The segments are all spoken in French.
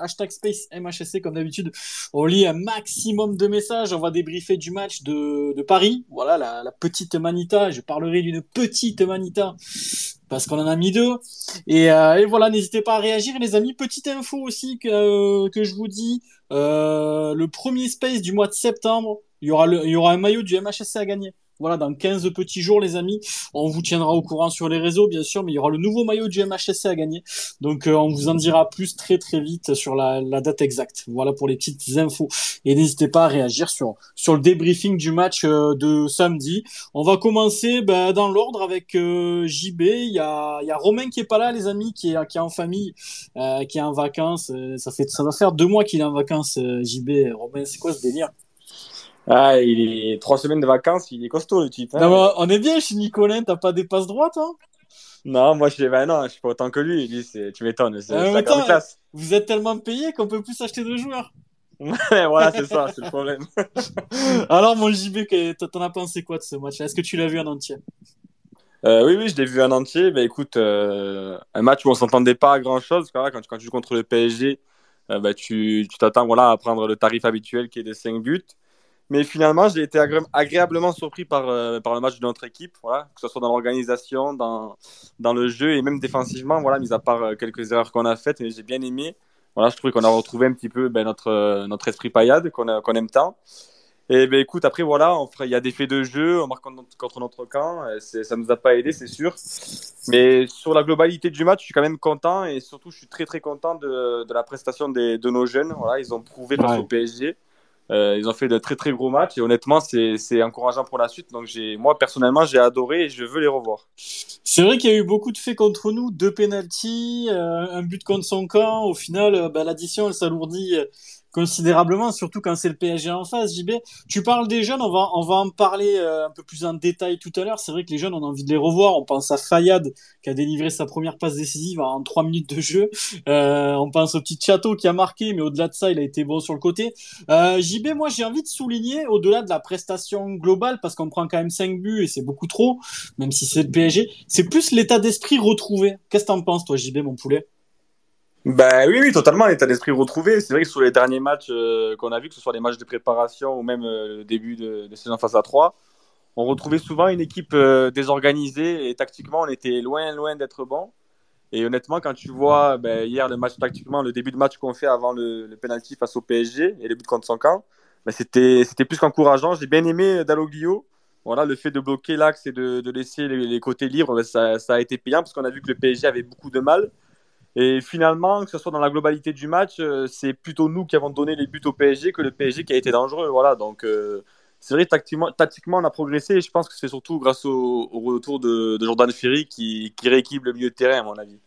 hashtag Space MHSC comme d'habitude. On lit un maximum de messages. On va débriefer du match de, de Paris. Voilà la, la petite Manita. Je parlerai d'une petite Manita parce qu'on en a mis deux. Et, euh, et voilà, n'hésitez pas à réagir, les amis. Petite info aussi que, euh, que je vous dis. Euh, le premier Space du mois de septembre, il y aura, le, il y aura un maillot du MHSC à gagner. Voilà, dans 15 petits jours, les amis. On vous tiendra au courant sur les réseaux, bien sûr, mais il y aura le nouveau maillot du MHSC à gagner. Donc, euh, on vous en dira plus très, très vite sur la, la, date exacte. Voilà pour les petites infos. Et n'hésitez pas à réagir sur, sur le débriefing du match euh, de samedi. On va commencer ben, dans l'ordre avec euh, JB. Il y a, il y a Romain qui est pas là, les amis, qui est, qui est en famille, qui est en vacances. ça, fait, ça va faire deux mois qu'il est en vacances, JB. Romain, c'est quoi ce délire? Ah, il est trois semaines de vacances, il est costaud le type. Hein. Non, on est bien chez Nicolin, t'as pas des passes droites, hein? Non, moi je suis, ben non, je suis pas autant que lui. lui tu m'étonnes, c'est euh, classe. Vous êtes tellement payé qu'on peut plus acheter de joueurs. voilà, c'est ça, c'est le problème. Alors, mon JB, t'en as pensé quoi de ce match? Est-ce que tu l'as vu en entier? Euh, oui, oui, je l'ai vu en entier. Bah, écoute, euh, un match où on s'entendait pas à grand chose. Quand, quand, tu joues contre le PSG, euh, bah, tu t'attends voilà, à prendre le tarif habituel qui est de 5 buts. Mais finalement, j'ai été agréablement surpris par, euh, par le match de notre équipe, voilà, que ce soit dans l'organisation, dans, dans le jeu et même défensivement, voilà, mis à part euh, quelques erreurs qu'on a faites, j'ai bien aimé. Voilà, je trouvais qu'on a retrouvé un petit peu ben, notre, euh, notre esprit paillade qu'on aime tant. Et ben écoute, après voilà, il y a des faits de jeu, on marque contre notre camp, ça nous a pas aidé, c'est sûr. Mais sur la globalité du match, je suis quand même content et surtout je suis très très content de, de la prestation des, de nos jeunes. Voilà, ils ont prouvé face au PSG. Euh, ils ont fait de très très gros matchs et honnêtement c'est encourageant pour la suite. Donc moi personnellement j'ai adoré et je veux les revoir. C'est vrai qu'il y a eu beaucoup de faits contre nous, deux penalties, euh, un but contre son camp. Au final, euh, bah, l'addition elle s'alourdit considérablement, surtout quand c'est le PSG en face, JB. Tu parles des jeunes, on va, on va en parler euh, un peu plus en détail tout à l'heure. C'est vrai que les jeunes, on a envie de les revoir. On pense à Fayad, qui a délivré sa première passe décisive en trois minutes de jeu. Euh, on pense au petit Château qui a marqué, mais au-delà de ça, il a été bon sur le côté. Euh, JB, moi, j'ai envie de souligner, au-delà de la prestation globale, parce qu'on prend quand même cinq buts et c'est beaucoup trop, même si c'est le PSG, c'est plus l'état d'esprit retrouvé. Qu'est-ce que t'en penses, toi, JB, mon poulet? Bah oui, oui, totalement, l'état d'esprit retrouvé. C'est vrai que sur les derniers matchs euh, qu'on a vus, que ce soit les matchs de préparation ou même euh, le début de, de, saison face à 3, on retrouvait souvent une équipe euh, désorganisée et tactiquement, on était loin, loin d'être bon. Et honnêtement, quand tu vois ben, hier le match tactiquement, le début de match qu'on fait avant le, le penalty face au PSG et le but contre son camp, ben, c'était plus qu'encourageant. J'ai bien aimé Dalloglio. Voilà, le fait de bloquer l'axe et de, laisser les, côtés libres, ben, ça a été payant parce qu'on a vu que le PSG avait beaucoup de mal. Et finalement, que ce soit dans la globalité du match, euh, c'est plutôt nous qui avons donné les buts au PSG que le PSG qui a été dangereux. Voilà, donc euh, c'est vrai, tactiquement, tactiquement, on a progressé et je pense que c'est surtout grâce au, retour de, de, Jordan Ferry qui, qui rééquilibre le milieu de terrain, à mon avis.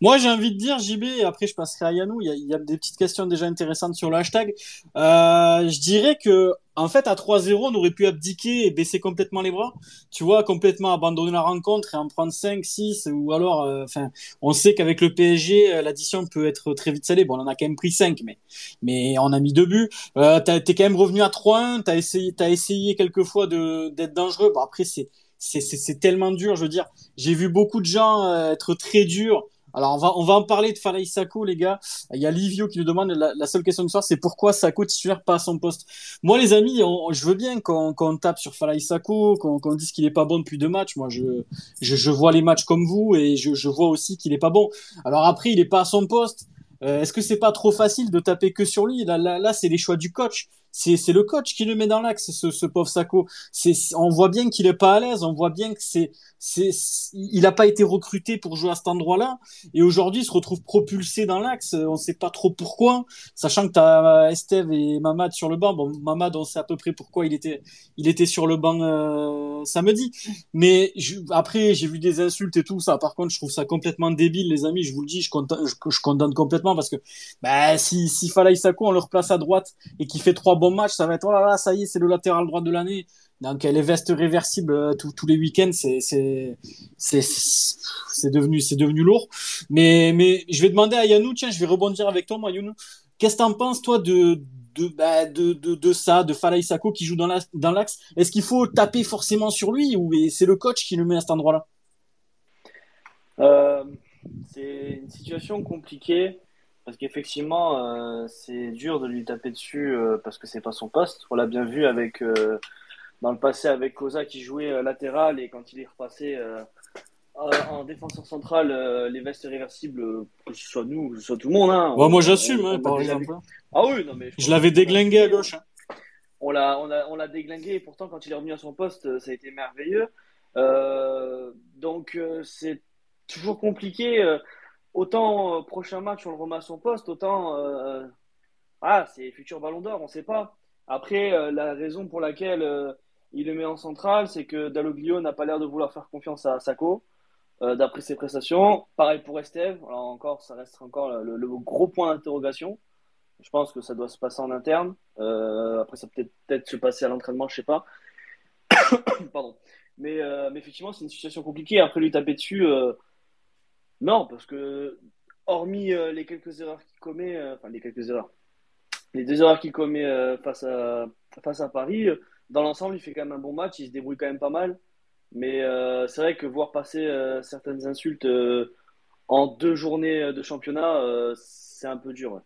Moi, j'ai envie de dire, JB, et après je passerai à Yanou, il y a, des petites questions déjà intéressantes sur le hashtag. Euh, je dirais que, en fait, à 3-0, on aurait pu abdiquer et baisser complètement les bras. Tu vois, complètement abandonner la rencontre et en prendre 5, 6, ou alors, euh, enfin, on sait qu'avec le PSG, euh, l'addition peut être très vite salée. Bon, on en a quand même pris 5, mais, mais on a mis deux buts. Euh, t'es quand même revenu à 3-1, t'as essayé, essayé quelques fois d'être dangereux. Bon, après, c'est, c'est tellement dur, je veux dire. J'ai vu beaucoup de gens être très durs alors on va on va en parler de Farai Sako les gars. Il y a Livio qui nous demande la, seule question de soir c'est pourquoi Sako titulaire pas à son poste? Moi les amis, je veux bien qu'on tape sur Farai Sako, qu'on dise qu'il est pas bon depuis deux matchs. Moi je, je, je vois les matchs comme vous et je, je vois aussi qu'il est pas bon. Alors après il est pas à son poste. Euh, Est-ce que c'est pas trop facile de taper que sur lui? Là, là, là c'est les choix du coach c'est le coach qui le met dans l'axe, ce, ce pauvre Sako. On voit bien qu'il est pas à l'aise, on voit bien que c'est c'est il n'a pas été recruté pour jouer à cet endroit-là. Et aujourd'hui il se retrouve propulsé dans l'axe on sait pas trop pourquoi. Sachant que tu as Esteve et Mamad sur le banc. Bon Mamad on sait à peu près pourquoi il était il était sur le banc euh, samedi. Mais je, après j'ai vu des insultes et tout ça. Par contre je trouve ça complètement débile les amis. Je vous le dis je condamne, je, condamne complètement parce que bah si si Falaï on le replace à droite et qu'il fait trois bons matchs ça va être oh là là ça y est c'est le latéral droit de l'année donc les vestes réversibles euh, tous les week-ends, c'est c'est devenu c'est devenu lourd. Mais mais je vais demander à Yannou, tiens, je vais rebondir avec toi, moi, Yannou. Qu'est-ce que t'en penses toi de de, bah, de, de, ça, de Falaï Sako qui joue dans l'axe? Est-ce qu'il faut taper forcément sur lui ou c'est le coach qui le met à cet endroit-là? Euh, C'est une situation compliquée Parce qu'effectivement, c'est dur de lui taper dessus parce que c'est pas son poste. On l'a bien vu avec dans le passé avec Koza qui jouait latéral et quand il est repassé en défenseur central les vestes réversibles, que ce soit nous, que ce soit tout le monde. Hein, moi j'assume, hein, par exemple. Ah oui, non mais. Je, l'avais déglingué à gauche. Hein on l'a, on, on l'a déglingué et pourtant, quand il est revenu à son poste, ça a été merveilleux. Euh, donc, euh, c'est toujours compliqué. Euh, autant prochain match, on le remet à son poste, autant. ah, c'est futur ballon d'or, on ne sait pas. Après, la raison pour laquelle il le met en centrale, c'est que Dalloglio n'a pas l'air de vouloir faire confiance à Sako. d'après ses prestations. Pareil pour Esteve. Alors encore, ça reste encore le gros point d'interrogation. Je pense que ça doit se passer en interne. Euh, après, ça peut peut-être se passer à l'entraînement, je sais pas. Pardon. Mais, euh, mais effectivement, c'est une situation compliquée. Après, lui taper dessus, euh, non, parce que hormis les quelques erreurs qu'il commet, enfin les quelques erreurs, les deux erreurs qu'il commet face, à, face à Paris, dans l'ensemble, il fait quand même un bon match. Il se débrouille quand même pas mal. Mais c'est vrai que voir passer certaines insultes en deux journées de championnat, c'est un peu dur.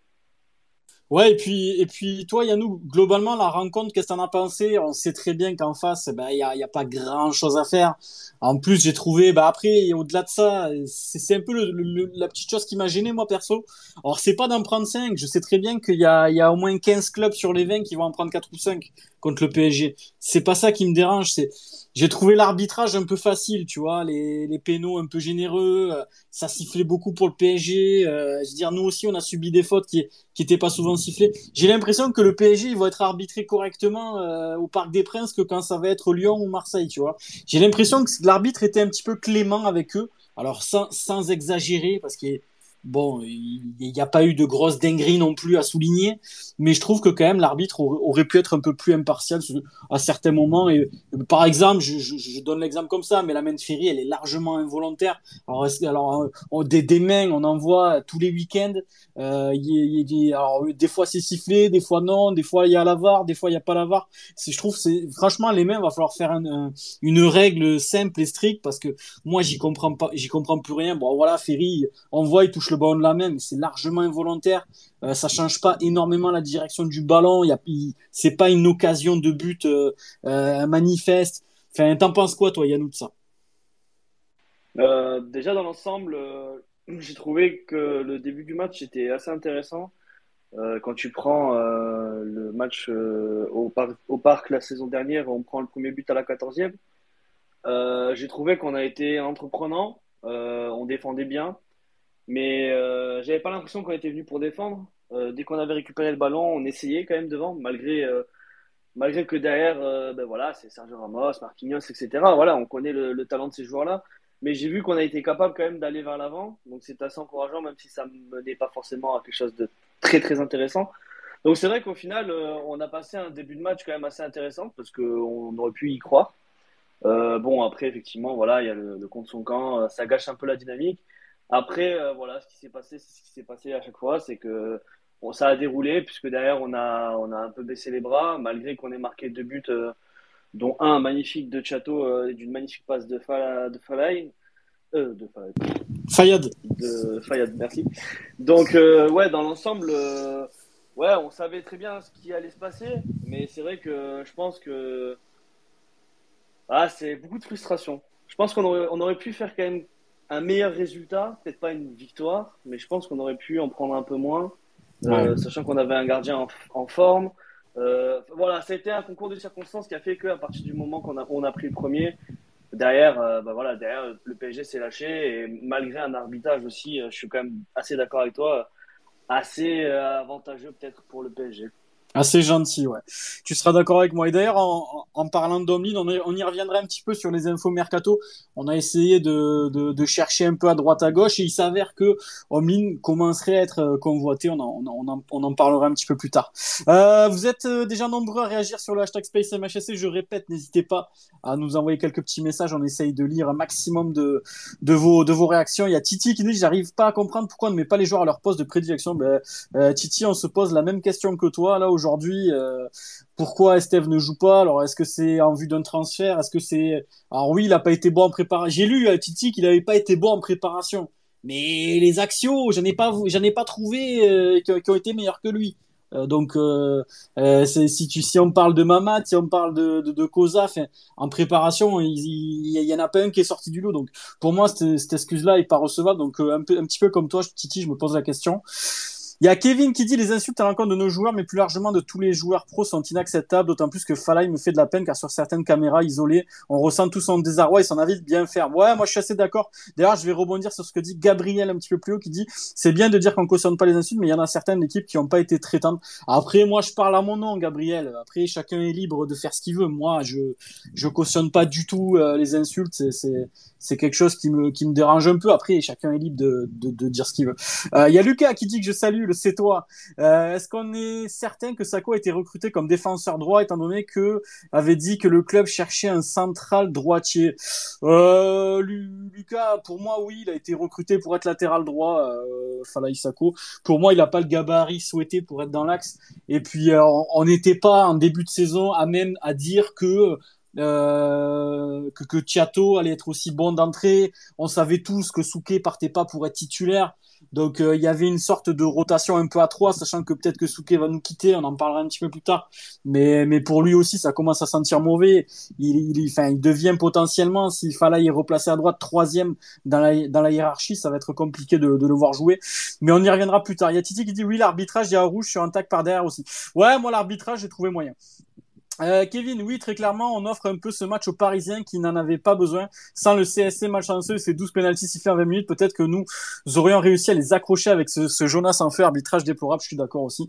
Et puis, et puis toi, Yannou, globalement, la rencontre, qu'est-ce que t'en as pensé? On sait très bien qu'en face, ben, il y a, y a pas grand-chose à faire. En plus, j'ai trouvé, bah après, au-delà de ça, c'est un peu le, la petite chose qui m'a gêné, moi, perso. Alors, c'est pas d'en prendre 5. Je sais très bien qu'il y a, y a au moins 15 clubs sur les 20 qui vont en prendre 4 ou 5 contre le PSG. C'est pas ça qui me dérange, c'est j'ai trouvé l'arbitrage un peu facile, tu vois, les, les pénaux un peu généreux, euh, ça sifflait beaucoup pour le PSG. Euh, je veux dire, nous aussi, on a subi des fautes qui qui étaient pas souvent sifflées. J'ai l'impression que le PSG il va être arbitré correctement euh, au Parc des Princes que quand ça va être Lyon ou Marseille, tu vois. J'ai l'impression que l'arbitre était un petit peu clément avec eux. Alors sans, sans exagérer, parce qu'il Bon, il n'y a pas eu de grosse dinguerie non plus à souligner, mais je trouve que quand même l'arbitre aurait pu être un peu plus impartial à certains moments. Et par exemple, je, donne l'exemple comme ça, mais la main de Ferry, elle est largement involontaire. Alors, alors des, mains, on en voit tous les week-ends. Euh, alors, des fois c'est sifflé, des fois non, des fois il y a la VAR, des fois il n'y a pas la VAR. Je trouve, franchement les mains, va falloir faire une règle simple et stricte parce que moi j'y comprends pas, j'y comprends plus rien. Bon voilà, Ferry, on voit, il touche le ballon de la main, c'est largement involontaire. Euh, ça change pas énormément la direction du ballon. Il a, c'est pas une occasion de but euh, euh, manifeste. Enfin, t'en penses quoi, toi, Yannou, de ça? Euh, Déjà, dans l'ensemble, j'ai trouvé que le début du match était assez intéressant. quand tu prends le match au, au, parc la saison dernière, on prend le premier but à la 14e. j'ai trouvé qu'on a été entreprenant, on défendait bien. Mais euh, j'avais pas l'impression qu'on était venu pour défendre. Euh, dès qu'on avait récupéré le ballon, on essayait quand même devant, malgré, euh, malgré que derrière, euh, ben voilà, c'est Sergio Ramos, Marquinhos, etc. Voilà, on connaît le, le talent de ces joueurs-là. Mais j'ai vu qu'on a été capable quand même d'aller vers l'avant. Donc c'est assez encourageant, même si ça ne menait pas forcément à quelque chose de très très intéressant. Donc c'est vrai qu'au final, on a passé un début de match quand même assez intéressant parce qu'on aurait pu y croire. bon, après, effectivement, voilà, il y a le, le compte son camp, ça gâche un peu la dynamique. Après, euh, voilà, ce qui s'est passé, c'est ce qui s'est passé à chaque fois, c'est que bon, ça a déroulé, puisque derrière, on a, on a un peu baissé les bras, malgré qu'on ait marqué deux buts, euh, dont un magnifique de Chateau euh, et d'une magnifique passe de, Fala, de Falaï. De Fayad. De Fayad, merci. Donc, ouais, dans l'ensemble, ouais, on savait très bien ce qui allait se passer, mais c'est vrai que je pense que. Ah, c'est beaucoup de frustration. Je pense qu'on aurait, on aurait pu faire quand même un meilleur résultat, peut-être pas une victoire, mais je pense qu'on aurait pu en prendre un peu moins, euh, sachant qu'on avait un gardien en, forme. Euh, voilà, ça a été un concours de circonstances qui a fait qu'à partir du moment qu'on a, on a pris le premier, derrière, euh, bah voilà, derrière le PSG s'est lâché et malgré un arbitrage aussi, je suis quand même assez d'accord avec toi, assez avantageux peut-être pour le PSG. Assez gentil, ouais. Tu seras d'accord avec moi. Et d'ailleurs, en, parlant d'Omlin, on, on, y reviendra un petit peu sur les infos mercato. On a essayé de, chercher un peu à droite à gauche et il s'avère que Omlin commencerait à être euh, convoité. On en, parlera un petit peu plus tard. Euh, vous êtes euh, déjà nombreux à réagir sur le hashtag SpaceMHSC. Je répète, n'hésitez pas à nous envoyer quelques petits messages. On essaye de lire un maximum de, vos, réactions. Il y a Titi qui dit J'arrive pas à comprendre pourquoi on ne met pas les joueurs à leur poste de prédilection. Ben, Titi, on se pose la même question que toi là aujourd'hui. Euh, pourquoi Esteve ne joue pas? Alors, est-ce que c'est en vue d'un transfert? Est-ce que c'est alors oui, il a pas été bon en préparation. J'ai lu à euh, Titi qu'il n'avait pas été bon en préparation, Mais les axios, j'en ai pas, j'en ai pas trouvé euh, qui, ont été meilleurs que lui. Donc, si, tu, si on parle de Mamat, si on parle de, de, Koza, en préparation, il, il, y en a pas un qui est sorti du lot. Donc, pour moi, cette, excuse-là est pas recevable. Donc, un petit peu comme toi, Titi, je me pose la question. Il y a Kevin qui dit les insultes à l'encontre de nos joueurs, mais plus largement de tous les joueurs pros sont inacceptables, d'autant plus que Falay me fait de la peine car sur certaines caméras isolées, on ressent tout son désarroi et son envie de bien faire. Ouais, moi je suis assez d'accord. D'ailleurs, je vais rebondir sur ce que dit Gabriel un petit peu plus haut qui dit c'est bien de dire qu'on cautionne pas les insultes, mais il y en a certaines équipes qui n'ont pas été traitantes. Après, moi je parle à mon nom, Gabriel. Après, chacun est libre de faire ce qu'il veut. Moi, je je cautionne pas du tout euh, les insultes. C'est c'est quelque chose qui me qui me dérange un peu. Après, chacun est libre de de, de dire ce qu'il veut. Euh, il y a Lucas qui dit que je salue c'est toi. Euh, est-ce qu'on est certain que Sako a été recruté comme défenseur droit étant donné que avait dit que le club cherchait un central droitier? Euh, Lucas, pour moi, oui, il a été recruté pour être latéral droit. Euh, Falaï Sako. Pour moi, il n'a pas le gabarit souhaité pour être dans l'axe. Et puis, on n'était pas en début de saison à même à dire que que, allait être aussi bon d'entrée. On savait tous que Souquet partait pas pour être titulaire. Donc euh, il y avait une sorte de rotation un peu à trois, sachant que peut-être que Souquet va nous quitter, on en parlera un petit peu plus tard. Mais, mais pour lui aussi, ça commence à sentir mauvais. Il, il, enfin, il devient potentiellement, s'il fallait y replacer à droite, troisième dans la, dans la hiérarchie, ça va être compliqué de, de le voir jouer. Mais on y reviendra plus tard. Il y a Titi qui dit oui, l'arbitrage, il y a un rouge sur un tac par derrière aussi. Ouais, moi l'arbitrage, j'ai trouvé moyen. Euh, Kevin, oui, très clairement, on offre un peu ce match aux Parisiens qui n'en avaient pas besoin. Sans le CSC malchanceux et ses 12 pénalties sifflés en 20 minutes, peut-être que nous aurions réussi à les accrocher avec ce, ce Jonas en feu, arbitrage déplorable, je suis d'accord aussi.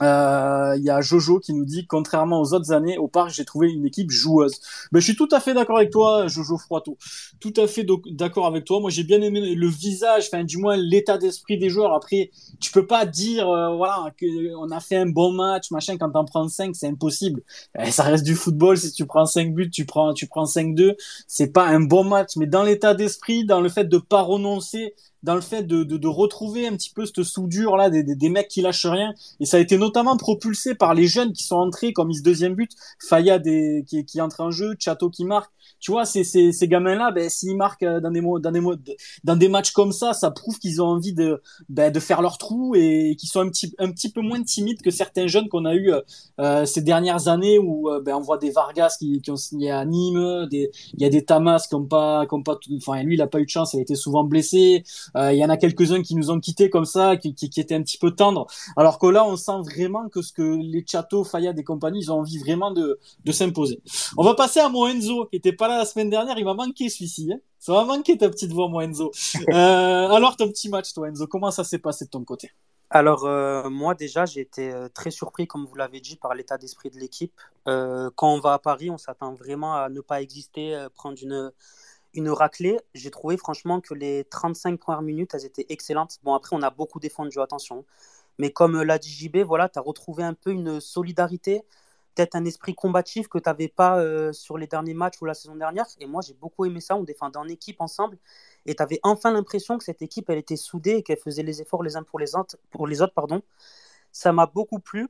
Il euh, y a Jojo qui nous dit contrairement aux autres années au parc j'ai trouvé une équipe joueuse. Mais je suis tout à fait d'accord avec toi Jojo Froito. Tout à fait d'accord avec toi. Moi j'ai bien aimé le visage, enfin du moins l'état d'esprit des joueurs. Après tu peux pas dire euh, voilà que on a fait un bon match machin quand t'en prends 5 c'est impossible. Eh, ça reste du football si tu prends 5 buts tu prends tu prends 5-2 c'est pas un bon match mais dans l'état d'esprit dans le fait de pas renoncer dans le fait de, retrouver un petit peu cette soudure là des, mecs qui lâchent rien. Et ça a été notamment propulsé par les jeunes qui sont entrés comme ce deuxième but. Fayad qui, qui entre en jeu Chateau qui marque tu vois ces, ces, ces gamins là ben s'ils marquent euh, dans des dans des dans des matchs comme ça ça prouve qu'ils ont envie de ben, de faire leur trou et qu'ils sont un petit un petit peu moins timides que certains jeunes qu'on a eu euh, euh ces dernières années où euh, ben on voit des Vargas qui, qui ont signé à Nîmes des il y a des Tamas qui ont pas qui ont pas enfin lui il a pas eu de chance il a été souvent blessé euh, il y en a quelques-uns qui nous ont quittés comme ça, qui, qui, qui, étaient un petit peu tendres. Alors que là, on sent vraiment que ce que les Chateaux, Fayad et compagnie, ils ont envie vraiment de, de s'imposer. On va passer à Moenzo, qui était pas là la semaine dernière. Il m'a manqué celui-ci. Hein. Ça m'a manqué ta petite voix, Moenzo. Euh, alors, ton petit match, toi, Enzo, comment ça s'est passé de ton côté? Alors euh, moi déjà j'ai été euh, très surpris comme vous l'avez dit par l'état d'esprit de l'équipe. Quand on va à Paris on s'attend vraiment à ne pas exister, prendre une, une raclée. J'ai trouvé franchement que les 35 premières minutes, elles étaient excellentes. Bon, après, on a beaucoup défendu, attention. Mais comme l'a dit JB, voilà, tu as retrouvé un peu une solidarité, peut-être un esprit combatif que tu n'avais pas euh, sur les derniers matchs ou la saison dernière. Et moi, j'ai beaucoup aimé ça. On défendait en équipe ensemble. Et tu avais enfin l'impression que cette équipe, elle était soudée et qu'elle faisait les efforts les uns pour les autres. Pour les autres pardon. Ça m'a beaucoup plu.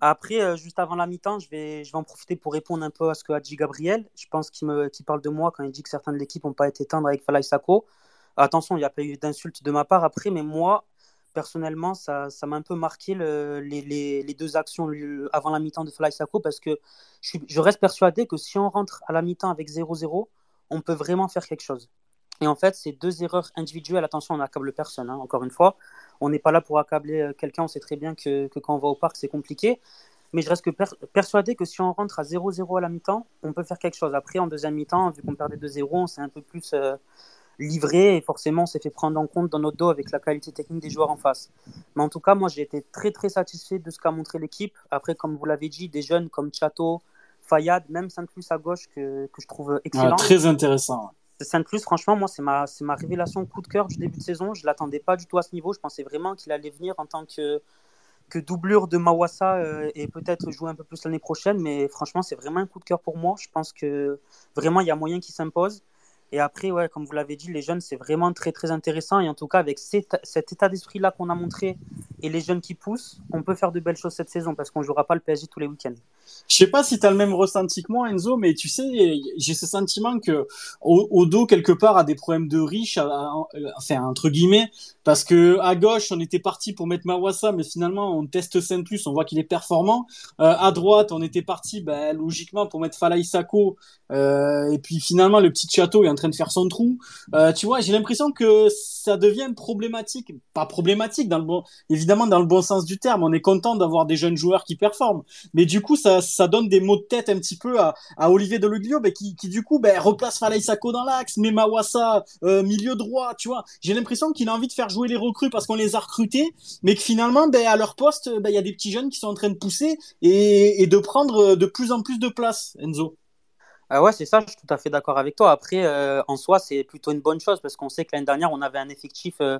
Après, euh, juste avant la mi-temps, je vais, je vais en profiter pour répondre un peu à ce que a dit Gabriel. Je pense qu'il parle de moi quand il dit que certains de l'équipe n'ont pas été tendres avec Falay Sako. Attention, il n'y a pas eu d'insultes de ma part après, mais moi, personnellement, ça, ça m'a un peu marqué le, les, les, deux actions avant la mi-temps de Fly Sako parce que je, reste persuadé que si on rentre à la mi-temps avec 0-0, on peut vraiment faire quelque chose. Et en fait, ces deux erreurs individuelles, attention, on n'accable personne, hein, encore une fois. On n'est pas là pour accabler euh, quelqu'un, on sait très bien que, que, quand on va au parc, c'est compliqué. Mais je reste persuadé que si on rentre à 0-0 à la mi-temps, on peut faire quelque chose. Après, en deuxième mi-temps, vu qu'on perdait 2-0, on s'est un peu plus euh, livré et forcément, on s'est fait prendre en compte dans notre dos avec la qualité technique des joueurs en face. Mais en tout cas, moi, j'ai été très, très satisfait de ce qu'a montré l'équipe. Après, comme vous l'avez dit, des jeunes comme Chateau, Fayad, même Saint-Plus à gauche que, que, je trouve excellent. très intéressant. Sainte-Plus, franchement, moi, c'est ma, ma révélation coup de cœur du début de saison. Je ne l'attendais pas du tout à ce niveau. Je pensais vraiment qu'il allait venir en tant que, que doublure de Mawassa euh, et peut-être jouer un peu plus l'année prochaine. Mais franchement, c'est vraiment un coup de cœur pour moi. Je pense que vraiment, il y a moyen qu'il s'impose. Et après, ouais, comme vous l'avez dit, les jeunes, c'est vraiment très très intéressant. Et en tout cas, avec cet, état d'esprit-là qu'on a montré et les jeunes qui poussent, on peut faire de belles choses cette saison parce qu'on ne jouera pas le PSG tous les week-ends. Je sais pas si tu as le même ressenti que moi, Enzo, mais tu sais, j'ai ce sentiment que dos, quelque part, a des problèmes de riches, enfin, entre guillemets, parce que à gauche, on était parti pour mettre Mawassa, mais finalement, on teste Saint Plus, on voit qu'il est performant. Euh, à droite, on était parti, ben, logiquement, pour mettre Falaï Sako, euh, et puis finalement, le petit château est en train de faire son trou. Euh, tu vois, j'ai l'impression que ça devient problématique, pas problématique dans le bon, évidemment dans le bon sens du terme. On est content d'avoir des jeunes joueurs qui performent, mais du coup, ça, donne des mots de tête un petit peu à, Olivier Deluglio, ben, qui, qui du coup, ben, replace Falaï Sako dans l'axe, met Mawassa euh, milieu droit. Tu vois, j'ai l'impression qu'il a envie de faire jouer les recrues parce qu'on les a recrutés, mais que finalement, ben, à leur poste, il y a des petits jeunes qui sont en train de pousser et, et de prendre de plus en plus de place, Enzo. Ah ouais, c'est ça, je suis tout à fait d'accord avec toi. Après, euh, en soi, c'est plutôt une bonne chose parce qu'on sait que l'année dernière, on avait un effectif euh,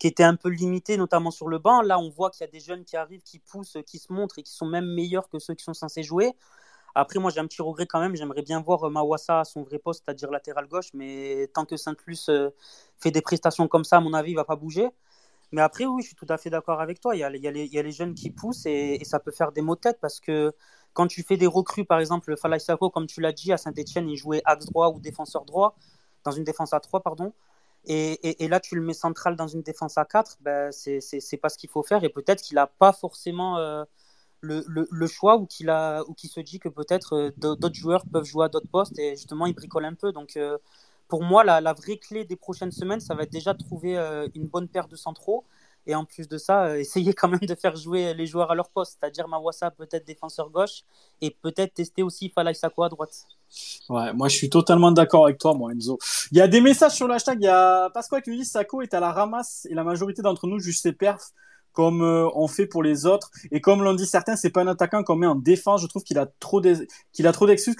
qui était un peu limité, notamment sur le banc. Là, on voit qu'il y a des jeunes qui arrivent, qui poussent, qui se montrent et qui sont même meilleurs que ceux qui sont censés jouer. Après, moi, j'ai un petit regret quand même. J'aimerais bien voir euh, Mawassa à son vrai poste, c'est-à-dire latéral gauche. Mais tant que Saint-Plus fait des prestations comme ça, à mon avis, il ne va pas bouger. Mais après, oui, je suis tout à fait d'accord avec toi. Il y, a, les, jeunes qui poussent et, ça peut faire des mots de tête parce que quand tu fais des recrues, par exemple, Falay Sako, comme tu l'as dit, à Saint-Etienne, il jouait axe droit ou défenseur droit, dans une défense à 3, pardon. Et, là, tu le mets central dans une défense à 4, ben, c'est pas ce qu'il faut faire. Et peut-être qu'il n'a pas forcément euh, le, choix ou qu'il se dit que peut-être euh, d'autres joueurs peuvent jouer à d'autres postes et justement, il bricole un peu. Donc, euh, pour moi, la, vraie clé des prochaines semaines, ça va être déjà trouver une bonne paire de centraux et en plus de ça, euh, essayer quand même de faire jouer les joueurs à leur poste, c'est-à-dire Mawassa peut-être défenseur gauche et peut-être tester aussi Falay Sako à droite. Ouais, moi je suis totalement d'accord avec toi, moi Enzo. Il y a des messages sur le hashtag, il y a Pasqua qui nous dit Sako est à la ramasse et la majorité d'entre nous jugent ses perfs comme euh, on fait pour les autres. Et comme l'ont dit certains, c'est pas un attaquant qu'on met en défense. Je trouve qu'il a trop qu'il a trop d'excuses,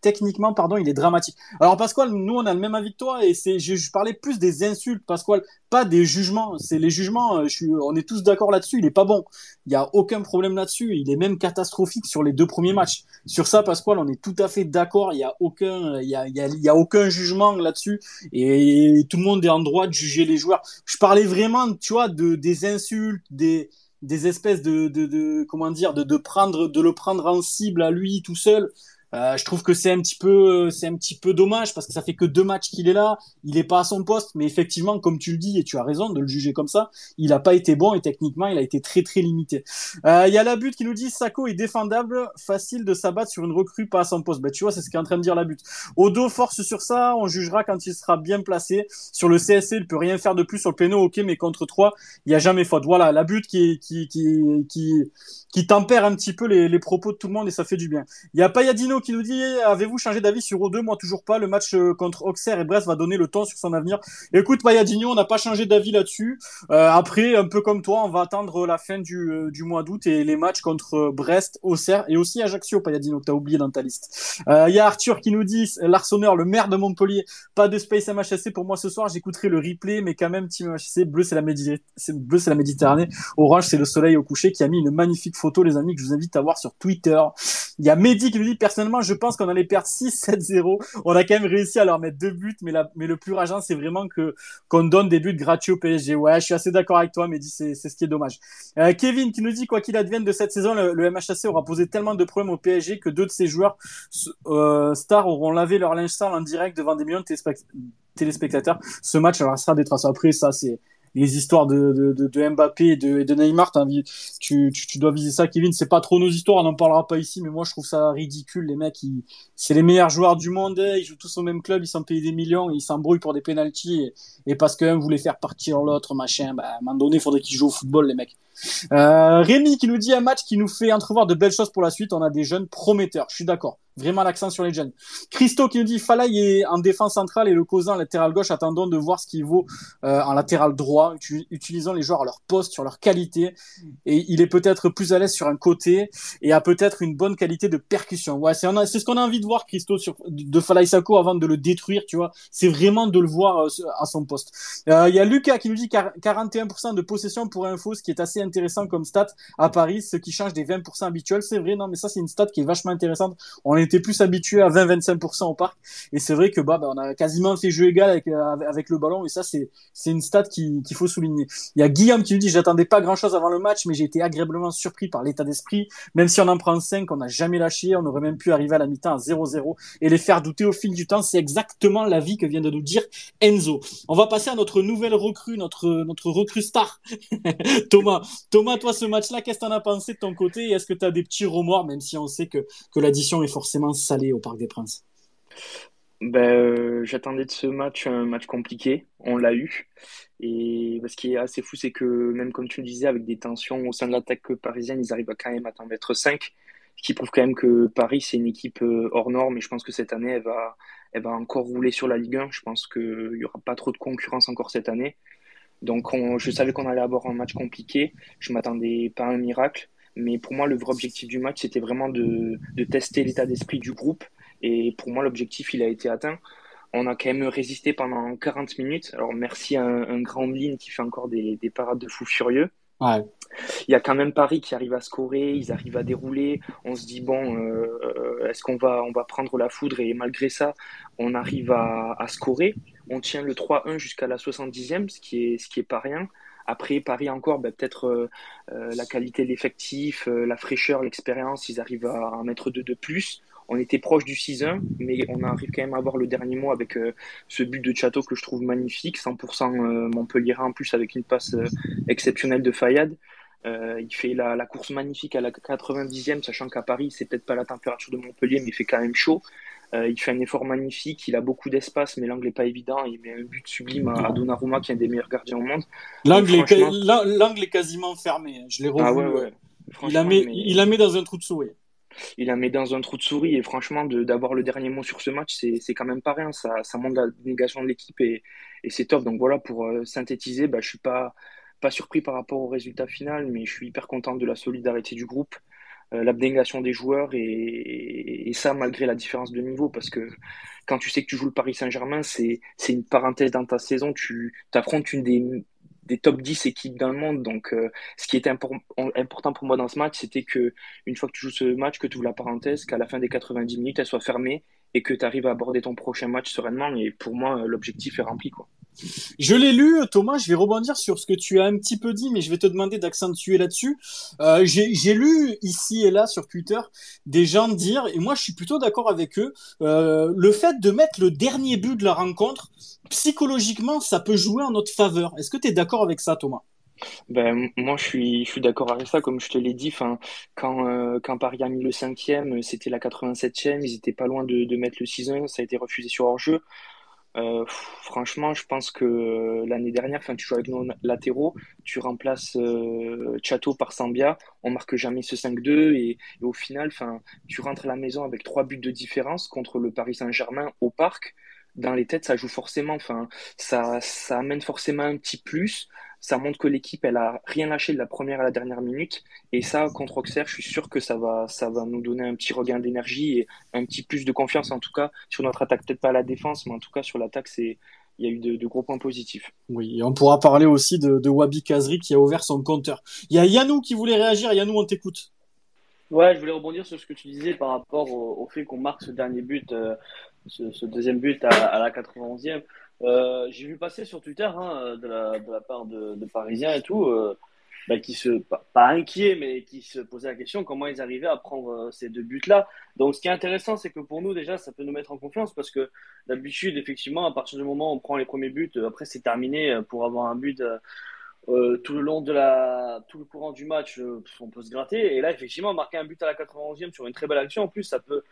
techniquement, pardon, il est dramatique. Alors Pasquale, nous on a le même avis que toi et c'est, je, je, parlais plus des insultes, Pasquale, pas des jugements. C'est les jugements. Euh, je suis, on est tous d'accord là-dessus. Il est pas bon. Il y a aucun problème là-dessus. Il est même catastrophique sur les deux premiers matchs. Sur ça, Pasquale, on est tout à fait d'accord. Il y a aucun, il y a, il y a, il y a aucun jugement là-dessus et tout le monde est en droit de juger les joueurs. Je parlais vraiment, tu vois, de des insultes, des des espèces de, de, de comment dire de, de prendre de le prendre en cible à lui tout seul euh, je trouve que c'est un petit peu, c'est un petit peu dommage parce que ça fait que deux matchs qu'il est là. Il est pas à son poste, mais effectivement, comme tu le dis et tu as raison de le juger comme ça, il a pas été bon et techniquement, il a été très très limité. Euh, il y a la butte qui nous dit Sako est défendable, facile de s'abattre sur une recrue pas à son poste. Bah tu vois, c'est ce qu'est en train de dire la butte. Odo force sur ça, on jugera quand il sera bien placé. Sur le CSC, il peut rien faire de plus sur le péno, ok, mais contre 3, il y a jamais faute. Voilà, la butte qui qui qui qui qui tempère un petit peu les, les propos de tout le monde et ça fait du bien. Il y a Payadino qui nous dit Avez-vous changé d'avis sur O2 Moi, toujours pas. Le match euh, contre Auxerre et Brest va donner le temps sur son avenir. Écoute, Payadino, on n'a pas changé d'avis là-dessus. Euh, après, un peu comme toi, on va attendre la fin du, euh, du mois d'août et les matchs contre Brest, Auxerre et aussi Ajaccio, Payadino, que tu as oublié dans ta liste. Il y a Arthur qui nous dit Larsonneur, le maire de Montpellier, pas de Space MHSC pour moi ce soir. J'écouterai le replay, mais quand même, Team MHSC, bleu, c'est la, la Méditerranée. Orange, c'est le soleil au coucher qui a mis une magnifique photo, les amis, que je vous invite à voir sur Twitter. Il y a Mehdi qui nous dit personnellement, je pense qu'on allait perdre 6-7-0. On a quand même réussi à leur mettre deux buts, mais, le plus rageant, c'est vraiment qu'on donne des buts gratuits au PSG. Ouais, je suis assez d'accord avec toi, mais c'est ce qui est dommage. Euh, Kevin qui nous dit quoi qu'il advienne de cette saison, le, le, MHC aura posé tellement de problèmes au PSG que deux de ses joueurs euh, stars auront lavé leur linge sale en direct devant des millions de téléspectateurs. Ce match restera des traces. Après, ça, c'est les histoires de, de, Mbappé et de, Neymar, tu, dois viser ça, Kevin. C'est pas trop nos histoires, on n'en parlera pas ici, mais moi je trouve ça ridicule. Les mecs, c'est les meilleurs joueurs du monde, ils jouent tous au même club, ils s'en payent des millions, ils s'embrouillent pour des pénalties et, parce qu'un voulait faire partir l'autre, machin. Bah, à un moment donné, il faudrait qu'ils jouent au football, les mecs. Euh, Rémi qui nous dit un match qui nous fait entrevoir de belles choses pour la suite. On a des jeunes prometteurs. Je suis d'accord. Vraiment l'accent sur les jeunes. Christo qui nous dit Falay est en défense centrale et le cousin latéral gauche. Attendons de voir ce qu'il vaut euh, en latéral droit. Utilisons les joueurs à leur poste, sur leur qualité. Et il est peut-être plus à l'aise sur un côté et a peut-être une bonne qualité de percussion. Ouais, c'est ce qu'on a envie de voir, Christo, sur, de Falay Sako avant de le détruire, tu vois. C'est vraiment de le voir euh, à son poste. Euh, il y a Lucas qui nous dit 41% de possession pour info, ce qui est assez intéressant comme stat à Paris, ce qui change des 20% habituels. C'est vrai, non, mais ça, c'est une stat qui est vachement intéressante. On les était plus habitué à 20-25% au parc. Et c'est vrai que bah, bah, on a quasiment fait jeu égal avec, avec le ballon. Et ça, c'est une stat qu'il faut souligner. Il y a Guillaume qui nous dit j'attendais pas grand-chose avant le match, mais j'ai été agréablement surpris par l'état d'esprit. Même si on en prend 5, on n'a jamais lâché. On aurait même pu arriver à la mi-temps à 0-0 et les faire douter au fil du temps. C'est exactement l'avis que vient de nous dire Enzo. On va passer à notre nouvelle recrue, notre, recrue star. Thomas, Thomas, toi, ce match-là, qu'est-ce que t'en as pensé de ton côté? Est-ce que tu as des petits remords, même si on sait que, que l'addition est forcément salée au Parc des Princes ben, euh, J'attendais de ce match un match compliqué. On l'a eu. Et ce qui est assez fou, c'est que même comme tu le disais, avec des tensions au sein de l'attaque parisienne, ils arrivent quand même à t'en mettre 5. Ce qui prouve quand même que Paris, c'est une équipe euh, hors norme. Et je pense que cette année, elle va, elle va encore rouler sur la Ligue 1. Je pense qu'il n'y aura pas trop de concurrence encore cette année. Donc je savais qu'on allait avoir un match compliqué. Je m'attendais pas à un miracle. Mais pour moi, le vrai objectif du match, c'était vraiment de, de tester l'état d'esprit du groupe. Et pour moi, l'objectif, il a été atteint. On a quand même résisté pendant 40 minutes. Alors merci à un, grand ligne qui fait encore des, des parades de fou furieux. Ouais. Il y a quand même Paris qui arrive à scorer, ils arrivent à dérouler. On se dit bon, euh, est-ce qu'on va on va prendre la foudre? Et malgré ça, on arrive à, à scorer. On tient le 3-1 jusqu'à la 70e, ce qui est ce qui est pas rien. Après Paris encore, ben, peut-être euh, euh, la qualité de l'effectif, la fraîcheur, l'expérience, ils arrivent à, à mettre deux de plus. On était proche du 6-1, mais on arrive quand même à avoir le dernier mot avec euh, ce but de Château que je trouve magnifique, 100% euh, Montpellier en plus avec une passe euh, exceptionnelle de Fayad. il fait la, course magnifique à la 90e, sachant qu'à Paris, c'est peut-être pas la température de Montpellier, mais il fait quand même chaud. Il fait un effort magnifique, il a beaucoup d'espace, mais l'angle n'est pas évident. Il met un but sublime à, Donnarumma, qui est un des meilleurs gardiens au monde. L'angle est, quasiment fermé. Hein. Je l'ai ah revu. Il, la met, il la met dans un trou de souris il la met dans un trou de souris et franchement d'avoir le dernier mot sur ce match c'est quand même pas rien ça, ça montre la négation de l'équipe et, et c'est top donc voilà pour euh, synthétiser bah, je suis pas pas surpris par rapport au résultat final mais je suis hyper content de la solidarité du groupe euh, l'abnégation des joueurs et, ça malgré la différence de niveau parce que quand tu sais que tu joues le Paris Saint-Germain c'est une parenthèse dans ta saison tu affrontes une des des top 10 équipes dans le monde. Donc, euh, ce qui était important pour moi dans ce match, c'était que une fois que tu joues ce match, que tu ouvres la parenthèse, qu'à la fin des 90 minutes, elle soit fermée et que tu arrives à aborder ton prochain match sereinement. Et pour moi, l'objectif est rempli. Quoi. Je l'ai lu, Thomas. Je vais rebondir sur ce que tu as un petit peu dit, mais je vais te demander d'accentuer là-dessus. Euh, J'ai lu ici et là sur Twitter des gens dire, et moi je suis plutôt d'accord avec eux, euh, le fait de mettre le dernier but de la rencontre, psychologiquement, ça peut jouer en notre faveur. Est-ce que tu es d'accord avec ça, Thomas? Ben, moi, je suis, d'accord avec ça. Comme je te l'ai dit, euh, quand Paris a mis le cinquième, c'était la 87e. Ils étaient pas loin de, de mettre le 6-1. Ça a été refusé sur hors-jeu. Euh, franchement, je pense que euh, l'année dernière, tu joues avec nos latéraux, tu remplaces euh, Chateau par Sambia, on marque jamais ce 5-2 et, au final, tu rentres à la maison avec trois buts de différence contre le Paris Saint-Germain au parc. Dans les têtes, ça joue forcément, ça, ça amène forcément un petit plus ça montre que l'équipe, elle a rien lâché de la première à la dernière minute. Et ça, contre Auxerre, je suis sûr que ça va, ça va nous donner un petit regain d'énergie et un petit plus de confiance, en tout cas, sur notre attaque. Peut-être pas à la défense, mais en tout cas, sur l'attaque, c'est, il y a eu de, gros points positifs. Oui, et on pourra parler aussi de, Wabi Kazri qui a ouvert son compteur. Il y a Yannou qui voulait réagir. Yannou, on t'écoute. Ouais, je voulais rebondir sur ce que tu disais par rapport au, fait qu'on marque ce dernier but, euh, ce, deuxième but à, à la 91e. Euh, j'ai vu passer sur Twitter hein, de, la, de, la, part de, Parisiens et tout, euh, bah, qui se pas, pas inquiets, mais qui se posaient la question comment ils arrivaient à prendre euh, ces deux buts-là. Donc, ce qui est intéressant, c'est que pour nous déjà, ça peut nous mettre en confiance parce que d'habitude, effectivement, à partir du moment où on prend les premiers buts, après c'est terminé pour avoir un but. Euh, tout le long de la tout le courant du match on peut se gratter et là effectivement marquer un but à la 91e sur une très belle action en plus ça peut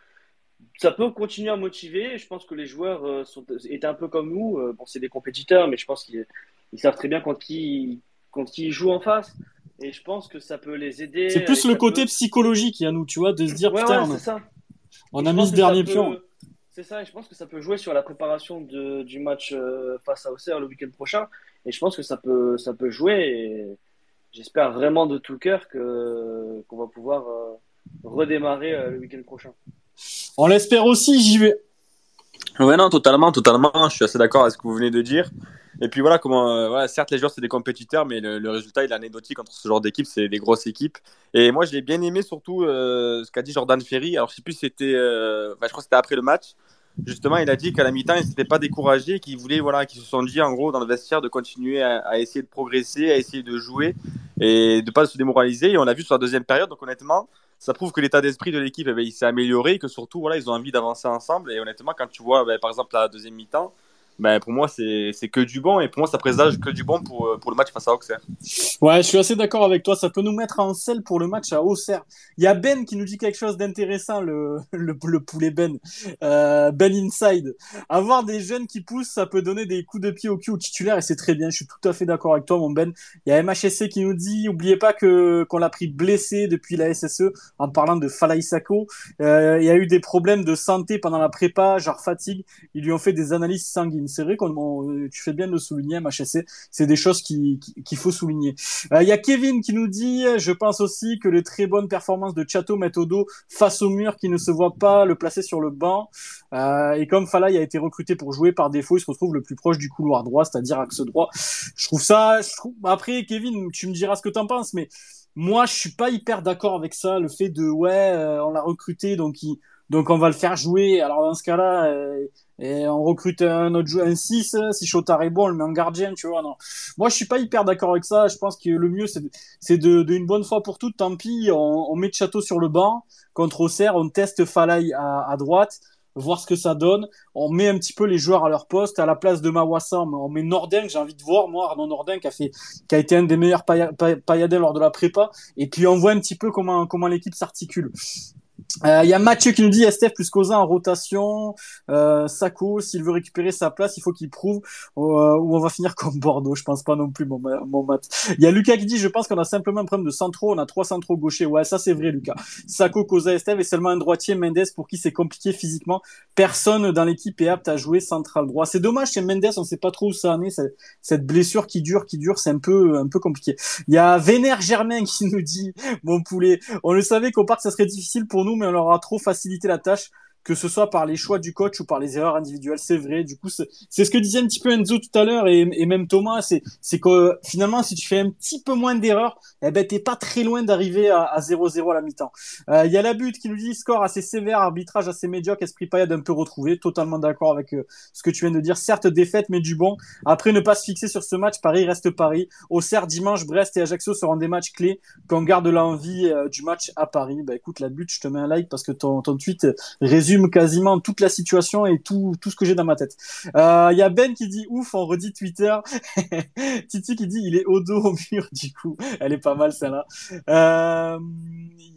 ça peut continuer à motiver. Je pense que les joueurs euh, sont, étaient un peu comme nous. Euh, bon, c'est des compétiteurs, mais je pense qu'ils savent très bien quand qui, qui jouent en face. Et je pense que ça peut les aider. C'est plus le côté psychologique, il y a nous, tu vois, de se dire, putain, on, a mis ce dernier pion. C'est ça, et je pense que ça peut jouer sur la préparation de, du match euh, face à Auxerre le week-end prochain. Et je pense que ça peut, ça peut jouer. Et j'espère vraiment de tout cœur qu'on va pouvoir redémarrer le week-end prochain. On l'espère aussi, j'y vais. Ouais, non, totalement, totalement. Je suis assez d'accord avec ce que vous venez de dire. Et puis voilà, comment, euh, voilà, certes, les joueurs, c'est des compétiteurs, mais le, résultat, il est anecdotique entre ce genre d'équipe. C'est des grosses équipes. Et moi, j'ai bien aimé surtout euh, ce qu'a dit Jordan Ferry. Alors, je sais plus c'était, euh, je crois que c'était après le match. Justement, il a dit qu'à la mi-temps, ils s'étaient pas découragés, qu'ils voulaient, voilà, qu'ils se sont dit, en gros, dans le vestiaire, de continuer à, à, essayer de progresser, à essayer de jouer et de pas se démoraliser. Et on l'a vu sur la deuxième période. Donc, honnêtement, ça prouve que l'état d'esprit de l'équipe, eh ben, il s'est amélioré que surtout, voilà, ils ont envie d'avancer ensemble. Et honnêtement, quand tu vois, ben, par exemple, la deuxième mi-temps, ben, pour moi, c'est que du bon. Et pour moi, ça présage que du bon pour, euh, pour le match face à Auxerre. Ouais, je suis assez d'accord avec toi. Ça peut nous mettre en selle pour le match à Auxerre. Il y a Ben qui nous dit quelque chose d'intéressant, le, le, le, poulet Ben. Euh, ben Inside. Avoir des jeunes qui poussent, ça peut donner des coups de pied au cul au titulaire et c'est très bien. Je suis tout à fait d'accord avec toi, mon Ben. Il y a MHSC qui nous dit, oubliez pas que qu'on l'a pris blessé depuis la SSE en parlant de Falaï Sako. Euh, il y a eu des problèmes de santé pendant la prépa, genre fatigue. Ils lui ont fait des analyses sanguines c'est vrai qu'on tu fais bien de le souligner, MHSC. C'est des choses qu'il qui, faut souligner. Euh, il y a Kevin qui nous dit, je pense aussi que les très bonnes performances de Chateau mettent au dos face au mur qui ne se voit pas, le placer sur le banc. Euh, et comme Falay a été recruté pour jouer par défaut, il se retrouve le plus proche du couloir droit, c'est-à-dire axe droit. Je trouve ça. Après, Kevin, tu me diras ce que t'en penses, mais moi, je suis pas hyper d'accord avec ça. Le fait de ouais, euh, on l'a recruté, donc donc on va le faire jouer. Alors dans ce cas-là, et on recrute un autre joueur, un 6, si Chotard est bon, on le met en gardien, tu vois. Non. Moi, je suis pas hyper d'accord avec ça. Je pense que le mieux, c'est de, de, une bonne fois pour toutes, tant pis, on, on met Château sur le banc. Contre Auxerre, on teste Falay à, à droite voir ce que ça donne. On met un petit peu les joueurs à leur poste. À la place de Mawassa, on met Nordin, j'ai envie de voir, moi, Arnaud Nordin, qui a, fait, qui a été un des meilleurs pailladins lors de la prépa. Et puis on voit un petit peu comment, comment l'équipe s'articule. Il euh, y a Mathieu qui nous dit Estef plus Cousin en rotation. Euh, Sako, s'il veut récupérer sa place, il faut qu'il prouve euh, ou on va finir comme Bordeaux. Je pense pas non plus, mon, mon Matt. Il y a Lucas qui dit Je pense qu'on a simplement un problème de centraux. On a trois centraux gauchers. Ouais, ça c'est vrai, Lucas. Sako, Cosa, Estef et seulement un droitier, Mendes, pour qui c'est compliqué physiquement. Personne dans l'équipe est apte à jouer central droit. C'est dommage chez Mendes, on sait pas trop où ça en est. Cette blessure qui dure, qui dure, c'est un peu, un peu compliqué. Il y a Vénère Germain qui nous dit Mon poulet, on le savait qu'au parc ça serait difficile pour nous, mais on leur a trop facilité la tâche que ce soit par les choix du coach ou par les erreurs individuelles, c'est vrai. Du coup, c'est ce que disait un petit peu Enzo tout à l'heure et, et, même Thomas, c'est c'est que finalement, si tu fais un petit peu moins d'erreurs, eh ben t'es pas très loin d'arriver à 0-0 à, la mi-temps. Euh, il y a la but qui nous dit score assez sévère, arbitrage assez médiocre, esprit paillade un peu retrouvé. Totalement d'accord avec euh, ce que tu viens de dire. Certes défaite, mais du bon. Après, ne pas se fixer sur ce match. Paris reste Paris. Au Auxerre dimanche, Brest et Ajaccio seront des matchs clés. Qu'on garde l'envie euh, du match à Paris. Bah écoute, la but, je te mets un like parce que ton, ton tweet résume quasiment toute la situation et tout, tout ce que j'ai dans ma tête. Il euh, y a Ben qui dit ouf, on redit Twitter. Titi qui dit il est au dos au mur du coup. Elle est pas mal celle-là. Il euh,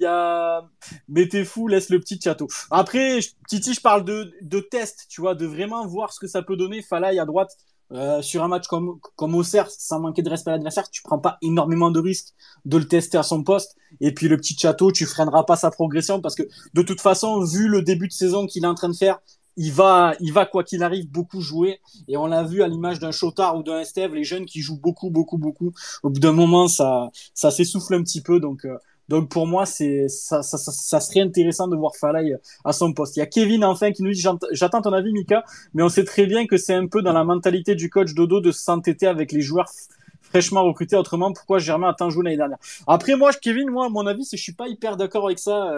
y a mettez fou, laisse le petit château. Après, Titi, je parle de, de test, tu vois, de vraiment voir ce que ça peut donner. Falaï à droite, euh, sur un match comme, comme Auxerre, sans manquer de respect à l'adversaire, tu prends pas énormément de risques de le tester à son poste. Et puis le petit château, tu freineras pas sa progression parce que de toute façon, vu le début de saison qu'il est en train de faire, il va, il va quoi qu'il arrive beaucoup jouer. Et on l'a vu à l'image d'un Chotard ou d'un Estève, les jeunes qui jouent beaucoup, beaucoup, beaucoup. Au bout d'un moment, ça, ça s'essouffle un petit peu. Donc, euh, donc pour moi, c'est ça, ça, ça, serait intéressant de voir Falay à son poste. Il y a Kevin enfin qui nous dit j'attends ton avis Mika, mais on sait très bien que c'est un peu dans la mentalité du coach Dodo de s'entêter avec les joueurs fraîchement recrutés. Autrement, pourquoi Germain a tant joué l'année dernière? Après moi, Kevin, moi, mon avis, c'est je suis pas hyper d'accord avec ça.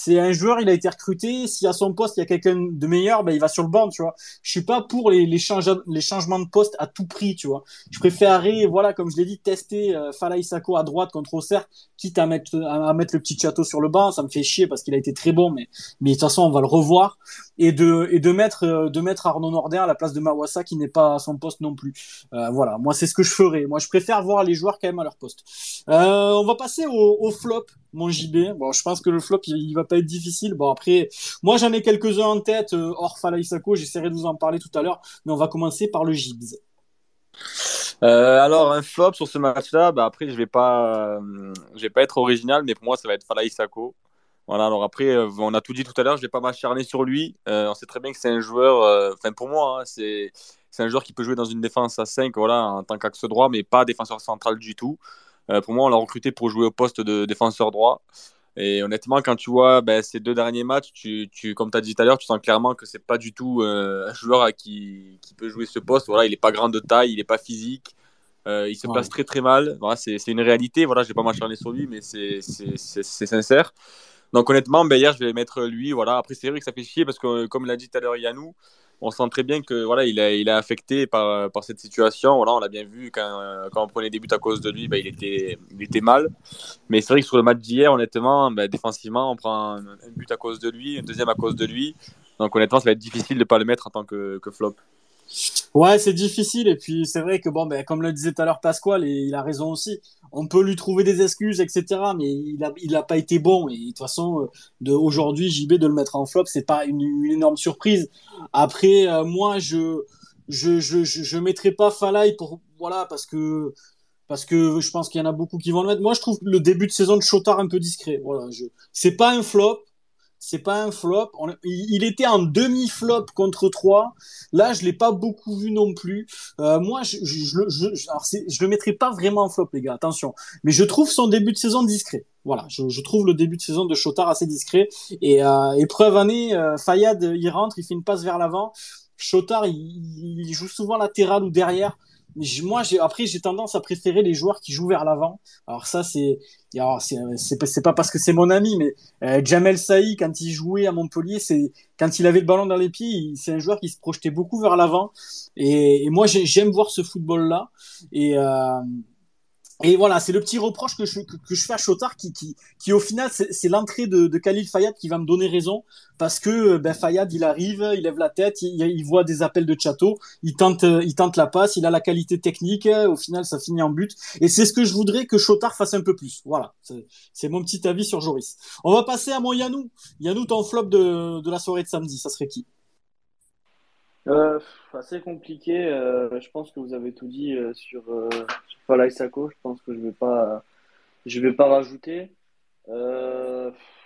C'est un joueur, il a été recruté. Si à son poste il y a quelqu'un de meilleur, ben il va sur le banc, tu vois. Je suis pas pour les, les, les changements de poste à tout prix, tu vois. Je préférerais, voilà, comme je l'ai dit, tester euh, Fala à droite contre Auxerre, quitte à mettre à, mettre le petit château sur le banc. Ça me fait chier parce qu'il a été très bon, mais mais de toute façon on va le revoir et de et de mettre euh, de mettre Arnaud Nordin à la place de Mawassa qui n'est pas à son poste non plus. Euh, voilà, moi c'est ce que je ferais. Moi je préfère voir les joueurs quand même à leur poste. Euh, on va passer au, au flop, mon JB. Bon, je pense que le flop il, il va pas être difficile. Bon, après, moi, j'en ai quelques-uns en tête, euh, hors Fala Isako, j'essaierai de vous en parler tout à l'heure, mais on va commencer par le Gibbs. Euh, alors, un flop sur ce match-là, bah, après, je vais euh, vais pas être original, mais pour moi, ça va être Fala Isako. Voilà, alors après, on a tout dit tout à l'heure, je vais pas m'acharner sur lui. on sait très bien que c'est un joueur, enfin, pour moi, hein, c'est, c'est un joueur qui peut jouer dans une défense à 5 voilà, en tant qu'axe droit, mais pas défenseur central du tout. pour moi, on l'a recruté pour jouer au poste de défenseur droit. Et honnêtement, quand tu vois ben, ces deux derniers matchs, tu, tu comme tu as dit tout à l'heure, tu sens clairement que c'est pas du tout euh, un joueur qui, qui, peut jouer ce poste. Voilà, il n'est pas grand de taille, il n'est pas physique. Euh, il se place très très mal. Voilà, c'est une réalité. Voilà, je vais pas m'acharner sur lui, mais c'est sincère. Donc honnêtement, ben, hier, je vais mettre lui. Voilà. Après, c'est vrai que ça fait chier parce que, comme l'a dit tout à l'heure Yannou, on sent très bien que voilà, il est, affecté par, cette situation. On l'a bien vu quand, quand, on prenait des buts à cause de lui, ben, il, était, mal. Mais c'est vrai que sur le match d'hier, honnêtement, ben, défensivement, on prend un, but à cause de lui, un deuxième à cause de lui. Donc honnêtement, ça va être difficile de ne pas le mettre en tant que flop. Ouais, c'est difficile. Et puis, c'est vrai que, bon, ben, comme le disait tout à l'heure Pasquale, il a raison aussi, on peut lui trouver des excuses, etc. Mais il a, il a pas été bon. Et de toute façon, euh, aujourd'hui, JB de le mettre en flop, c'est pas une, énorme surprise. Après, euh, moi, je, je, je, je, mettrai pas Falay pour, voilà, parce que, parce que je pense qu'il y en a beaucoup qui vont le mettre. Moi, je trouve le début de saison de Chotard un peu discret. Voilà, c'est pas un flop, c'est pas un flop. il était en demi-flop contre 3. Là, je l'ai pas beaucoup vu non plus. Euh, moi, je, je, je, je, le mettrai pas vraiment en flop, les gars. Attention. Mais je trouve son début de saison discret. Voilà, je, trouve le début de saison de Chotard assez discret. Et euh, épreuve année, euh, Fayad, il rentre, il fait une passe vers l'avant. Chotard, il, il, joue souvent latéral ou derrière moi, j'ai, après, j'ai tendance à préférer les joueurs qui jouent vers l'avant. Alors ça, c'est, c'est, c'est pas parce que c'est mon ami, mais euh, Jamel Saï, quand il jouait à Montpellier, c'est quand il avait le ballon dans les pieds, c'est un joueur qui se projetait beaucoup vers l'avant. Et, et moi, j'aime voir ce football-là. Et euh, et voilà, c'est le petit reproche que je, que, je fais à Chotard qui, qui, qui au final, c'est l'entrée de, de Khalil Fayad qui va me donner raison parce que ben, Fayad, il arrive, il lève la tête, il, voit des appels de Chateau, il tente, il tente la passe, il a la qualité technique, au final, ça finit en but. Et c'est ce que je voudrais que Chotard fasse un peu plus. Voilà, c'est mon petit avis sur Joris. On va passer à mon Yanou. Yanou, ton flop de, de la soirée de samedi, ça serait qui? Euh, assez compliqué. Euh, je pense que vous avez tout dit euh, sur, euh, sur. Je pense que je vais pas, vais pas rajouter.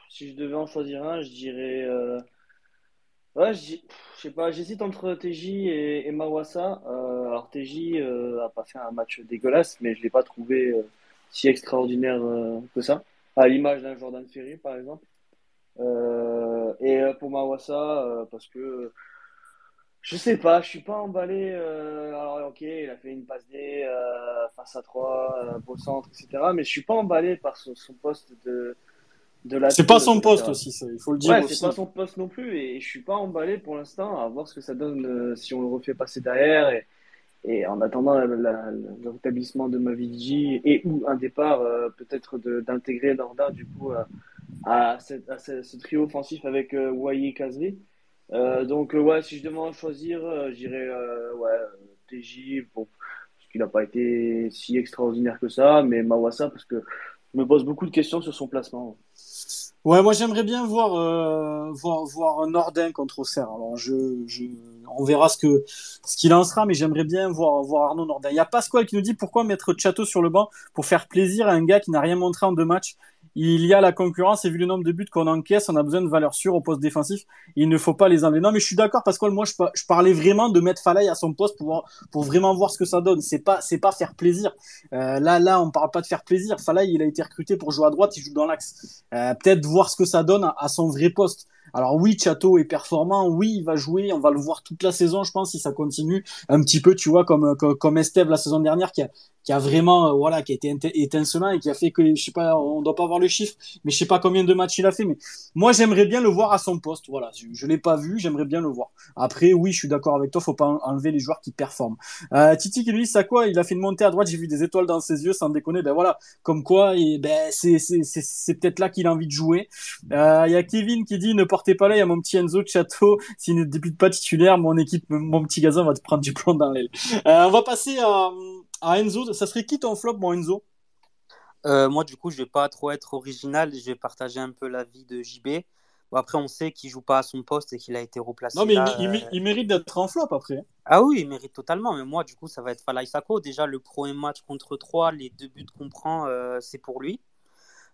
Si je devais en choisir un, je dirais. je sais pas. J'hésite entre TJ et, et Mawassa. alors TJ a pas fait un match dégueulasse, mais je l'ai pas trouvé si extraordinaire que ça. À l'image d'un Jordan Ferry, par exemple. et pour Mawassa, parce que je sais pas, je suis pas emballé. Euh, alors, ok, il a fait une passe D euh, face à 3, euh, beau centre, etc. Mais je suis pas emballé par son, poste de, de la. C'est pas son poste aussi, ça, il faut le dire. Ouais, c'est pas son poste non plus. Et je suis pas emballé pour l'instant à voir ce que ça donne euh, si on le refait passer derrière. Et, et en attendant le rétablissement de Mavidi et ou un départ euh, peut-être d'intégrer Lorda du coup à, cette, à ce, trio offensif avec euh, Waye Kazri. Euh, donc, euh, ouais, si je demande à choisir, euh, j'irais ouais, TJ, bon, parce qu'il n'a pas été si extraordinaire que ça, mais Mawassa, parce que je me pose beaucoup de questions sur son placement. Ouais, moi j'aimerais bien voir, voir voir Nordin contre Auxerre. Alors je, je on verra ce que ce qu'il en sera, mais j'aimerais bien voir voir Arnaud Nordin. Il y a Pasquale qui nous dit pourquoi mettre Chateau sur le banc pour faire plaisir à un gars qui n'a rien montré en deux matchs il y a la concurrence et vu le nombre de buts qu'on encaisse, on a besoin de valeurs sûres au poste défensif. Il ne faut pas les enlever. Non, mais je suis d'accord que moi, je, parlais vraiment de mettre Falay à son poste pour, pour vraiment voir ce que ça donne. C'est pas, c'est pas faire plaisir. Euh, là, là, on parle pas de faire plaisir. Falay, il a été recruté pour jouer à droite, il joue dans l'axe. Euh, peut-être voir ce que ça donne à, son vrai poste. Alors oui, Chateau est performant, oui, il va jouer, on va le voir toute la saison, je pense, si ça continue. Un petit peu, tu vois, comme, comme, comme Esteve la saison dernière, qui a, qui a vraiment euh, voilà qui a été étincelant et qui a fait que je sais pas on doit pas voir le chiffre mais je sais pas combien de matchs il a fait mais moi j'aimerais bien le voir à son poste voilà. Je, je l'ai pas vu j'aimerais bien le voir. Après oui je suis d'accord avec toi faut pas enlever les joueurs qui performent. Euh, Titi qui lui ça quoi? Il a fait une montée à droite j'ai vu des étoiles dans ses yeux sans déconner. Ben voilà comme quoi et ben c'est c'est c'est peut-être là qu'il a envie de jouer. Euh, il y a Kevin qui dit ne portez pas là il y a mon petit Enzo de Château. S'il ne débute pas titulaire mon équipe mon petit gazon va te prendre du plomb dans l'aile. Euh, on va passer à à Enzo, ça serait qui ton flop, mon Enzo? Euh, Moi, du coup, je vais pas trop être original. Je vais partager un peu l'avis de JB. Bon, après, on sait qu'il joue pas à son poste et qu'il a été replacé. Non, mais là, il, euh... il, mérite d'être en flop après. Ah oui, il mérite totalement. Mais moi, du coup, ça va être Falay Sako. Déjà, le premier match contre 3, les deux buts qu'on prend, euh, c'est pour lui.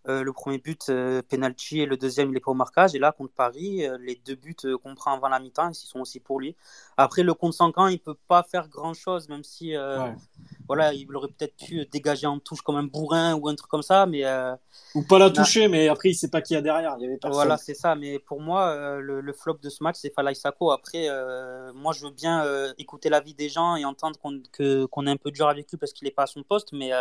Le premier but, penalty, et le deuxième, il n'est pas au marquage. Et là, contre Paris, les deux buts qu'on prend avant la mi-temps, ils sont aussi pour lui. Après, le contre 5 ans, il ne peut pas faire grand-chose, même si voilà, il aurait peut-être pu dégager en touche comme un bourrin ou un truc comme ça. Mais, ou pas la toucher, mais après, il ne sait pas qui y a derrière. Il y avait Voilà, c'est ça. Mais pour moi, le, flop de ce match, c'est Falay Sako. Après, moi, je veux bien écouter l'avis des gens et entendre qu'on est un peu dur avec lui parce qu'il n'est pas à son poste. Mais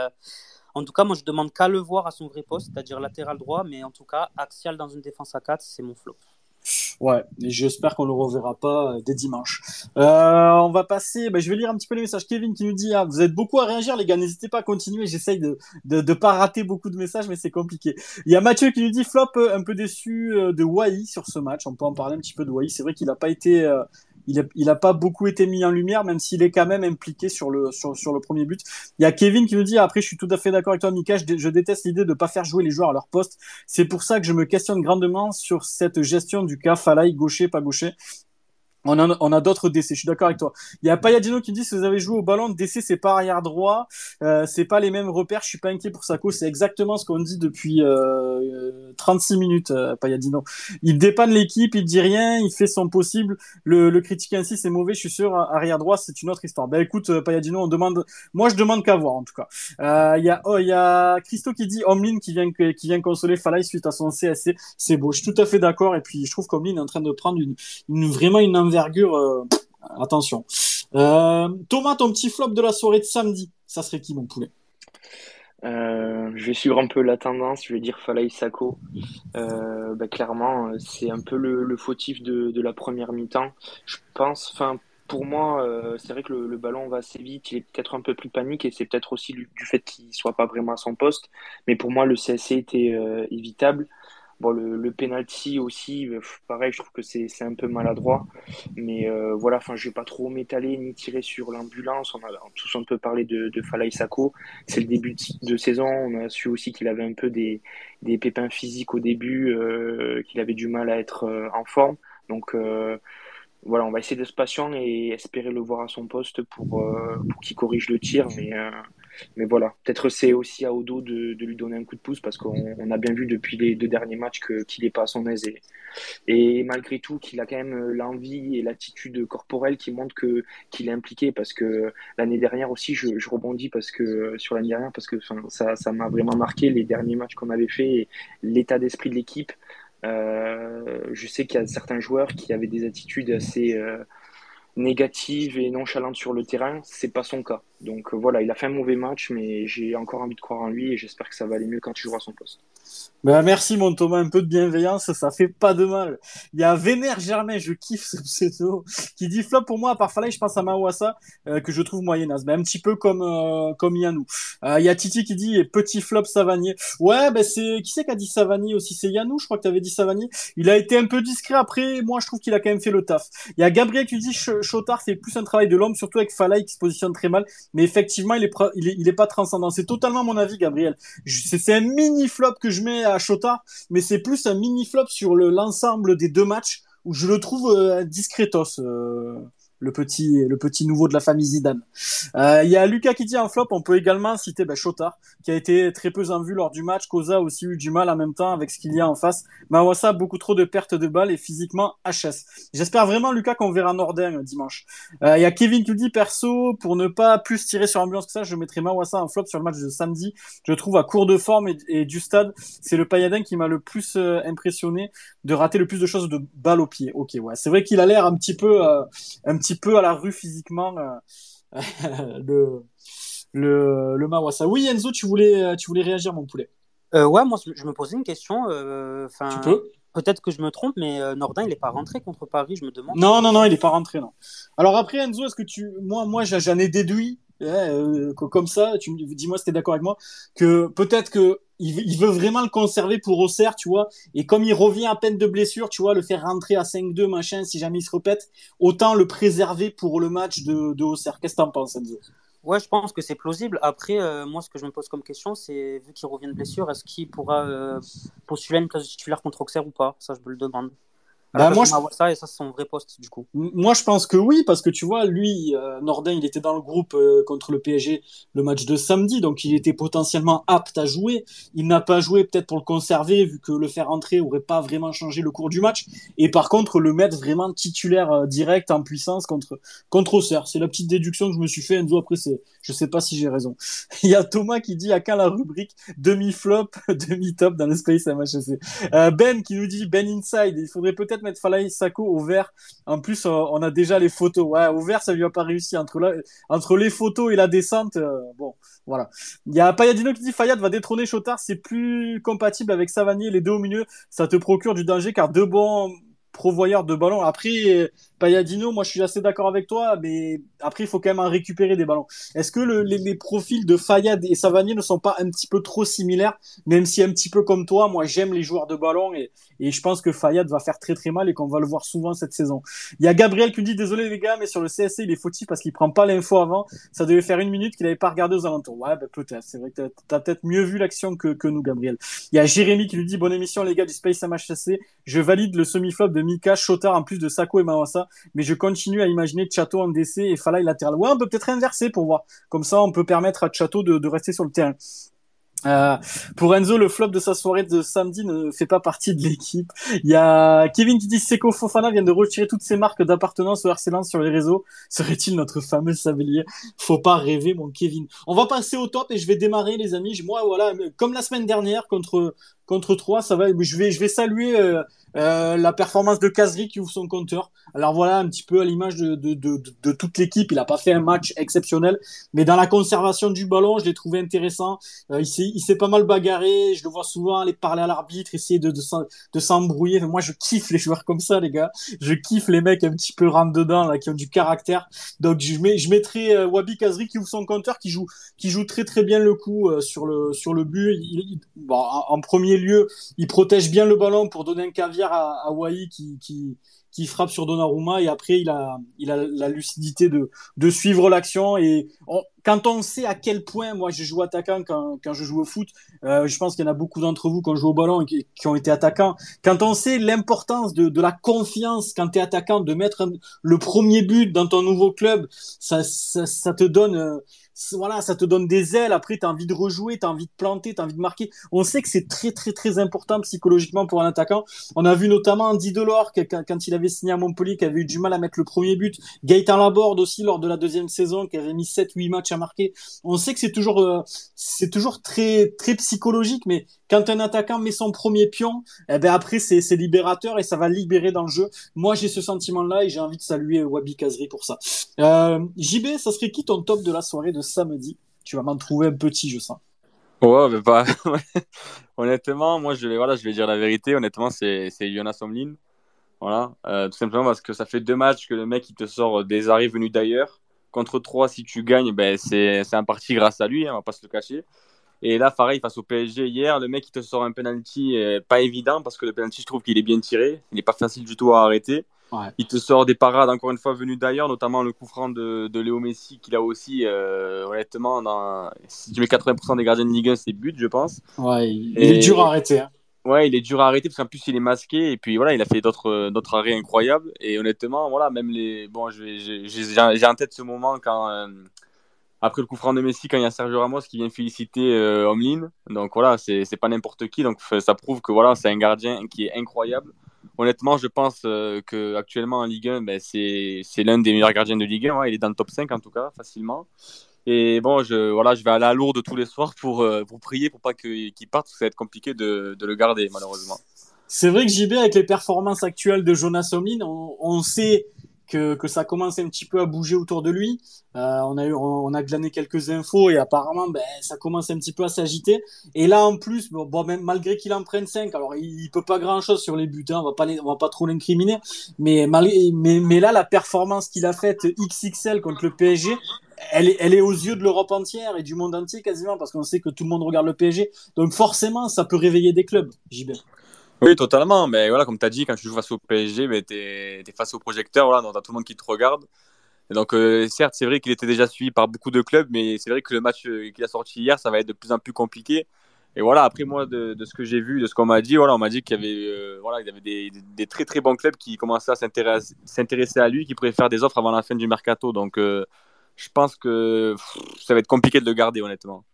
en tout cas, moi, je demande qu'à le voir à son vrai poste, c'est-à-dire latéral droit. Mais en tout cas, axial dans une défense à 4, c'est mon flop. Ouais, et j'espère qu'on le reverra pas euh, dès dimanche. Euh, on va passer, bah, je vais lire un petit peu les messages. Kevin qui nous dit, ah, vous êtes beaucoup à réagir les gars, n'hésitez pas à continuer. J'essaye de, de, de pas rater beaucoup de messages, mais c'est compliqué. Il y a Mathieu qui nous dit flop euh, un peu déçu de Wai sur ce match. On peut en parler un petit peu de Wai. C'est vrai qu'il n'a pas été il n'a pas beaucoup été mis en lumière, même s'il est quand même impliqué sur le, sur, le premier but. Il y a Kevin qui nous dit, après, je suis tout à fait d'accord avec toi, Mika, je, déteste l'idée de ne pas faire jouer les joueurs à leur poste. C'est pour ça que je me questionne grandement sur cette gestion du cas Falay, gaucher, pas gaucher. On a, on a d'autres DC, je suis d'accord avec toi. Il y a Payadino qui dit si vous avez joué au ballon, DC c'est pas arrière droit, euh, c'est pas les mêmes repères, je suis pas inquiet pour Sako, c'est exactement ce qu'on dit depuis euh, 36 minutes, euh, Payadino. Il dépanne l'équipe, il dit rien, il fait son possible, le, le critiquer ainsi c'est mauvais, je suis sûr, arrière droit c'est une autre histoire. Ben écoute euh, Payadino, on demande, moi je demande qu'à voir en tout cas. Euh, il y a oh, il y a Christo qui dit Omlin qui vient qui vient consoler Falay suite à son CSC, c'est beau, je suis tout à fait d'accord et puis je trouve qu'Omlin est en train de prendre une, une vraiment une envers euh, attention. Euh, Thomas, ton petit flop de la soirée de samedi, ça serait qui, mon poulet? Euh, je vais suivre un peu la tendance, je vais dire Falaï Sako. Bah, clairement, c'est un peu le, fautif de, la première mi-temps. Je pense, enfin, pour moi, c'est vrai que le, ballon va assez vite, il est peut-être un peu plus panique et c'est peut-être aussi du, fait qu'il soit pas vraiment à son poste. Mais pour moi, le CSC était évitable. Bon, le, le penalty aussi, euh, pareil, je trouve que c'est un peu maladroit. Mais euh, voilà, enfin, je vais pas trop m'étaler ni tirer sur l'ambulance. On a tous un peu parlé de, de Falay Sako. C'est le début de, saison. On a su aussi qu'il avait un peu des, des pépins physiques au début, euh, qu'il avait du mal à être en forme. Donc voilà, on va essayer de se patienter et espérer le voir à son poste pour, pour qu'il corrige le tir. Mais mais voilà, peut-être c'est aussi à Odo de, lui donner un coup de pouce parce qu'on a bien vu depuis les deux derniers matchs qu'il n'est pas à son aise et, malgré tout qu'il a quand même l'envie et l'attitude corporelle qui montre que qu'il est impliqué parce que l'année dernière aussi je, rebondis parce que sur l'année dernière parce que ça ça m'a vraiment marqué les derniers matchs qu'on avait fait et l'état d'esprit de l'équipe. Euh, je sais qu'il y a certains joueurs qui avaient des attitudes assez euh, négative et nonchalante sur le terrain, c'est pas son cas. Donc euh, voilà, il a fait un mauvais match, mais j'ai encore envie de croire en lui et j'espère que ça va aller mieux quand il jouera son poste. Ben merci mon Thomas, un peu de bienveillance, ça fait pas de mal. Il y a Vénère Germain, je kiffe ce pseudo, qui dit flop pour moi, à part Falaï, je pense à Mawassa, euh, que je trouve moyennasse. Ben, un petit peu comme euh, comme Yanou. Il y a Titi qui dit petit flop Savanier. Ouais, ben c'est qui c'est qui a dit Savanier aussi? C'est Yanou, je crois que tu avais dit Savanier. Il a été un peu discret après, moi je trouve qu'il a quand même fait le taf. Il y a Gabriel qui dit Chotard fait plus un travail de l'homme, surtout avec Falaï qui se positionne très mal. Mais effectivement, il est, il est, il est pas transcendant. C'est totalement mon avis, Gabriel. C'est un mini flop que je mets à Chotard, mais c'est plus un mini flop sur l'ensemble des deux matchs où je le trouve euh, discretos. Euh le petit, le petit nouveau de la famille Zidane. Euh, il y a Lucas qui dit en flop, on peut également citer ben, Chotard, qui a été très peu en vue lors du match. Koza aussi eu du mal en même temps avec ce qu'il y a en face. Mawassa, beaucoup trop de pertes de balles et physiquement HS. J'espère vraiment, Lucas, qu'on verra Nordin euh, dimanche. Euh, il y a Kevin qui dit, perso, pour ne pas plus tirer sur l'ambulance que ça, je mettrai Mawassa en flop sur le match de samedi. Je trouve à court de forme et, du stade, c'est le Payadin qui m'a le plus impressionné de rater le plus de choses de balles au pied. Ok, ouais. C'est vrai qu'il a l'air un petit peu, un petit petit peu à la rue physiquement euh, le, le, le Mawassa. Oui, Enzo, tu voulais, tu voulais réagir, mon poulet. Euh, ouais, moi, je me posais une question. Euh, tu peux Peut-être que je me trompe, mais Nordin, il n'est pas rentré contre Paris, je me demande. Non, non, non, il n'est pas rentré, non. Alors après, Enzo, est-ce que tu. Moi, moi j'en ai déduit, comme ça, tu dis-moi si tu es d'accord avec moi, que peut-être que il veut, vraiment le conserver pour Auxerre, tu vois. Et comme il revient à peine de blessure, tu vois, le faire rentrer à 5-2, machin, si jamais il se répète, autant le préserver pour le match de, Auxerre. Qu'est-ce que t'en penses, Enzo? Ouais, je pense que c'est plausible. Après, euh, moi, ce que je me pose comme question, c'est vu qu'il revient de blessure, est-ce qu'il pourra euh, postuler une place de titulaire contre Auxerre ou pas? Ça, je me le demande. Bah, moi, je... ça et ça, c'est son vrai poste, du coup. Moi, je pense que oui, parce que tu vois, lui, euh, Nordin, il était dans le groupe euh, contre le PSG le match de samedi, donc il était potentiellement apte à jouer. Il n'a pas joué peut-être pour le conserver, vu que le faire entrer aurait pas vraiment changé le cours du match. Et par contre, le mettre vraiment titulaire euh, direct en puissance contre contre Auxerre. C'est la petite déduction que je me suis fait. Enzo, après, c'est, je sais pas si j'ai raison. il y a Thomas qui dit à quand la rubrique demi-flop, demi-top dans le Space MHC. Euh, ben qui nous dit Ben Inside, il faudrait peut-être mettre Falaï Sako au vert. En plus, euh, on a déjà les photos. Ouais, au vert, ça lui a pas réussi. Entre, les photos et la descente, euh, bon, voilà. Il y a Payadino qui dit Fayad va détrôner Chotard, c'est plus compatible avec Savanier, les deux au milieu, ça te procure du danger car deux bons provoyeurs de ballons. Après, Payadino, moi je suis assez d'accord avec toi, mais après il faut quand même en récupérer des ballons. Est-ce que le, les, les, profils de Fayad et Savanier ne sont pas un petit peu trop similaires, même si un petit peu comme toi, moi j'aime les joueurs de ballon et, et je pense que Fayad va faire très très mal et qu'on va le voir souvent cette saison. Il y a Gabriel qui me dit désolé les gars, mais sur le CSC il est fautif parce qu'il prend pas l'info avant. Ça devait faire une minute qu'il avait pas regardé aux alentours. Ouais, bah, peut-être. C'est vrai que t'as as, peut-être mieux vu l'action que, que nous, Gabriel. Il y a Jérémy qui lui dit bonne émission les gars du Space MHC. Je valide le semi-flop de Mika, Chotard en plus de Sako et Mawasa, mais je continue à imaginer Chateau en DC et Falaï latéral. Ouais, on peut peut-être inverser pour voir. Comme ça, on peut permettre à Chateau de, rester sur le terrain. Euh, pour Enzo, le flop de sa soirée de samedi ne fait pas partie de l'équipe. Il y a Kevin qui dit Seko Fofana vient de retirer toutes ses marques d'appartenance au RC sur les réseaux. Serait-il notre fameux Sabellier Faut pas rêver, mon Kevin. On va passer au top et je vais démarrer, les amis. Moi, voilà, comme la semaine dernière contre contre 3, ça va. Je vais je vais saluer euh, euh, la performance de Kazri qui ouvre son compteur. Alors voilà, un petit peu à l'image de, de, de, de, toute l'équipe. Il a pas fait un match exceptionnel, mais dans la conservation du ballon, je l'ai trouvé intéressant. Euh, il s'est pas mal bagarré. Je le vois souvent aller parler à l'arbitre, essayer de, de, s'embrouiller. Moi, je kiffe les joueurs comme ça, les gars. Je kiffe les mecs un petit peu rentre dedans, là, qui ont du caractère. Donc je, mets, je mettrai euh, Wabi Kazri qui ouvre son compteur, qui joue, qui joue très très bien le coup euh, sur le sur le but. En, premier lieu, il protège bien le ballon pour donner un caviar à, à qui, qui, frappe sur Donnarumma et après il a, il a la lucidité de, de suivre l'action et quand on sait à quel point moi je joue attaquant quand, quand je joue au foot, euh, je pense qu'il y en a beaucoup d'entre vous qui ont joué au ballon et qui, qui ont été attaquants. Quand on sait l'importance de, de la confiance quand tu es attaquant, de mettre le premier but dans ton nouveau club, ça, ça, ça te donne euh, voilà, ça te donne des ailes. Après, tu as envie de rejouer, tu as envie de planter, tu as envie de marquer. On sait que c'est très, très, très important psychologiquement pour un attaquant. On a vu notamment Andy Delors, quand, il avait signé à Montpellier, qui avait eu du mal à mettre le premier but. Gaëtan Laborde aussi, lors de la deuxième saison, qui avait mis 7-8 matchs à marquer. On sait que c'est toujours, euh, c'est toujours très, très psychologique, mais quand un attaquant met son premier pion, eh ben après, c'est, c'est libérateur et ça va libérer dans le jeu. Moi, j'ai ce sentiment-là et j'ai envie de saluer Wabi Kazri pour ça. Euh, JB, ça serait qui ton top de la soirée de samedi. Tu vas m'en trouver un petit, je sens. Ouais, mais pas. honnêtement, moi, je vais, je vais dire la vérité. Honnêtement, c'est, Jonas Omlin. Voilà. Euh, tout simplement parce que ça fait deux matchs que le mec, il te sort des arrêts venus d'ailleurs. Contre trois, si tu gagnes, ben, c'est, c'est un parti grâce à lui, hein, on va pas se le cacher. Et là, pareil, face au PSG hier, le mec, il te sort un penalty euh, pas évident parce que le penalty, je trouve qu'il est bien tiré. Il n'est pas facile du tout à arrêter. Il te sort des parades, encore une fois, venues d'ailleurs, notamment le coup franc de, de Léo Messi, qu'il a aussi, euh, honnêtement, dans, si tu mets 80% des gardiens de Ligue 1, c'est but, je pense. Ouais, il, est dur à arrêter. Hein. Ouais, il est dur à arrêter parce qu'en plus, il est masqué. Et puis voilà, il a fait d'autres, d'autres arrêts incroyables. Et honnêtement, voilà, même les. Bon, j'ai en tête ce moment quand. Euh, après le coup franc de Messi, quand il y a Sergio Ramos qui vient féliciter euh, Omlin. Donc voilà, c'est, c'est pas n'importe qui. Donc ça prouve que voilà, c'est un gardien qui est incroyable honnêtement, je pense euh, qu'actuellement en Ligue 1, ben, c'est l'un des meilleurs gardiens de Ligue 1. il est dans le top 5 en tout cas, facilement. Et bon, je, voilà, je vais aller à Lourdes tous les soirs pour, euh, pour prier pour pas qu'il parte, parce que ça va être compliqué de, de le garder, malheureusement. C'est vrai que JB, avec les performances actuelles de Jonas Omlin, on, on sait que, que ça commence un petit peu à bouger autour de lui. Euh, on a eu, on a glané quelques infos et apparemment, ben, ça commence un petit peu à s'agiter. Et là, en plus, bon, même malgré qu'il en prenne 5, alors il, il peut pas grand chose sur les buts, hein, on va pas, on va pas trop l'incriminer. Mais, mais, mais là, la performance qu'il a faite XXL contre le PSG, elle est, elle est aux yeux de l'Europe entière et du monde entier quasiment parce qu'on sait que tout le monde regarde le PSG. Donc forcément, ça peut réveiller des clubs, JB. Oui, totalement. Mais voilà, comme tu as dit, quand tu joues face au PSG, tu es, face au projecteur, voilà, donc tu as tout le monde qui te regarde. Et donc, euh, certes, c'est vrai qu'il était déjà suivi par beaucoup de clubs, mais c'est vrai que le match euh, qu'il a sorti hier, ça va être de plus en plus compliqué. et voilà, après moi, de, ce que j'ai vu, de ce qu'on m'a dit, voilà, on m'a dit qu'il y avait, euh, voilà, il y avait des, très très bons clubs qui commençaient à s'intéresser à lui, qui pourraient faire des offres avant la fin du mercato. Donc, je pense que ça va être compliqué de le garder, honnêtement.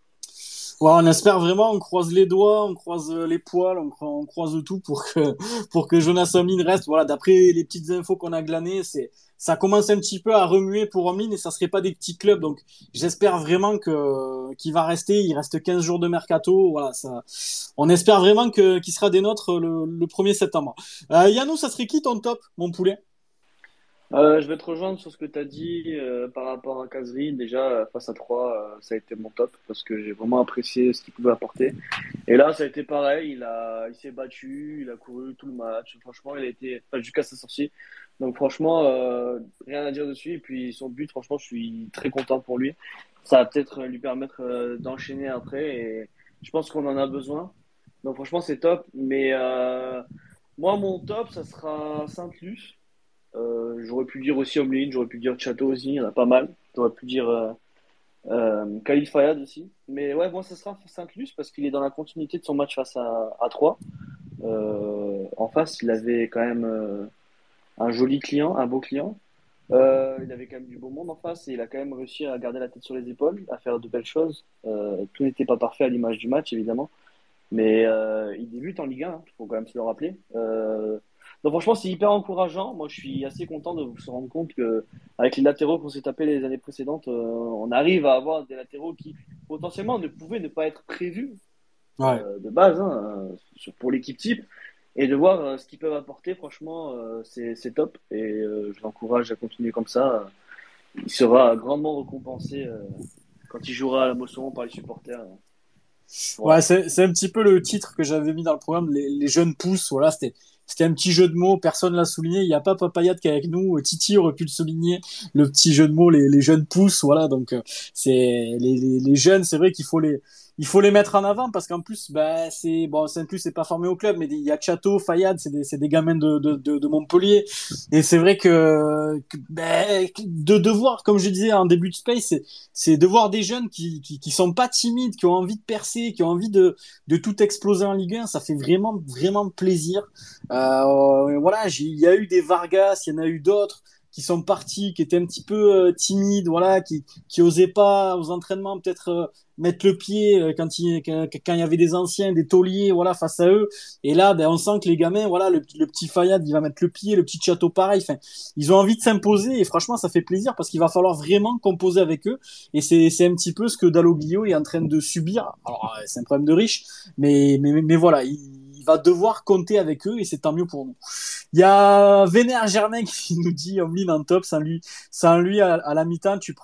On espère vraiment, on croise les doigts, on croise les poils, on, croise tout pour que, pour que Jonas Omlin reste. Voilà, d'après les petites infos qu'on a glanées, ça commence un petit peu à remuer pour Omlin et ça serait pas des petits clubs. Donc, j'espère vraiment que, qu'il va rester. Il reste 15 jours de mercato. Voilà, ça, on espère vraiment que, qu'il sera des nôtres le, le 1er septembre. Euh, Yannou, ça serait qui ton top, mon poulet? Euh, je vais te rejoindre sur ce que tu as dit euh, par rapport à Kazri. Déjà, face à 3, euh, ça a été mon top parce que j'ai vraiment apprécié ce qu'il pouvait apporter. Et là, ça a été pareil. Il, il s'est battu, il a couru tout le match. Franchement, il a été jusqu'à sa sortie. Donc, franchement, rien à dire dessus. Et puis, son but, franchement, je suis très content pour lui. Ça va peut-être lui permettre d'enchaîner après. Et je pense qu'on en a besoin. Donc, franchement, c'est top. Mais moi, mon top, ça sera Saint-Luce euh, j'aurais pu dire aussi Omlin, j'aurais pu dire Chateau aussi, il y en a pas mal. J'aurais pu dire euh, euh, Khalid Fayad aussi. Mais ouais, moi, ça sera Saint-Luce parce qu'il est dans la continuité de son match face à, à 3. Euh, en face, il avait quand même un joli client, un beau client. Il avait quand même du beau monde en face et il a quand même réussi à garder la tête sur les épaules, à faire de belles choses. tout n'était pas parfait à l'image du match, évidemment. Mais il débute en Ligue 1, il hein, faut quand même se le rappeler. Donc franchement, c'est hyper encourageant. Moi, je suis assez content de se rendre compte que avec les latéraux qu'on s'est tapés les années précédentes, euh, on arrive à avoir des latéraux qui potentiellement ne pouvaient ne pas être prévus euh, de base hein, pour l'équipe type. Et de voir euh, ce qu'ils peuvent apporter, franchement, c'est top. Et je l'encourage à continuer comme ça. Il sera grandement récompensé quand il jouera à la Mosson par les supporters. Ouais, c'est un petit peu le titre que j'avais mis dans le programme, les, les jeunes pousses. Voilà, c'était c'était un petit jeu de mots, personne l'a souligné. Il n'y a pas Papayat qui est avec nous. Titi aurait pu le souligner. Le petit jeu de mots, les, jeunes pousses, voilà. Donc euh, c'est les, jeunes, c'est vrai qu'il faut les il faut les mettre en avant parce qu'en plus, bah, c'est bon, saint plus c'est pas formé au club, mais il y a Chateau, Fayad, c'est des, des gamins de, de, de, Montpellier. Et c'est vrai que, que bah, de, de voir, comme je disais en début de space, c'est de voir des jeunes qui, qui, qui sont pas timides, qui ont envie de percer, qui ont envie de, de tout exploser en Ligue 1. Ça fait vraiment, vraiment plaisir. Euh, voilà, il y a eu des Vargas, il y en a eu d'autres qui sont partis, qui étaient un petit peu euh, timides, voilà, qui qui osaient pas aux entraînements peut-être euh, mettre le pied euh, quand il quand, il y avait des anciens, des tauliers, voilà, face à eux. Et là, ben on sent que les gamins, voilà, le, le petit Fayad, il va mettre le pied, le petit Château pareil. Enfin, ils ont envie de s'imposer et franchement, ça fait plaisir parce qu'il va falloir vraiment composer avec eux. Et c'est c'est un petit peu ce que Dalloglio est en train de subir. Alors c'est un problème de riche, mais mais mais, voilà. Il, va devoir compter avec eux et c'est tant mieux pour nous. Il y a Vénère Germain qui nous dit Omlin en top, sans lui, à, la mi-temps, tu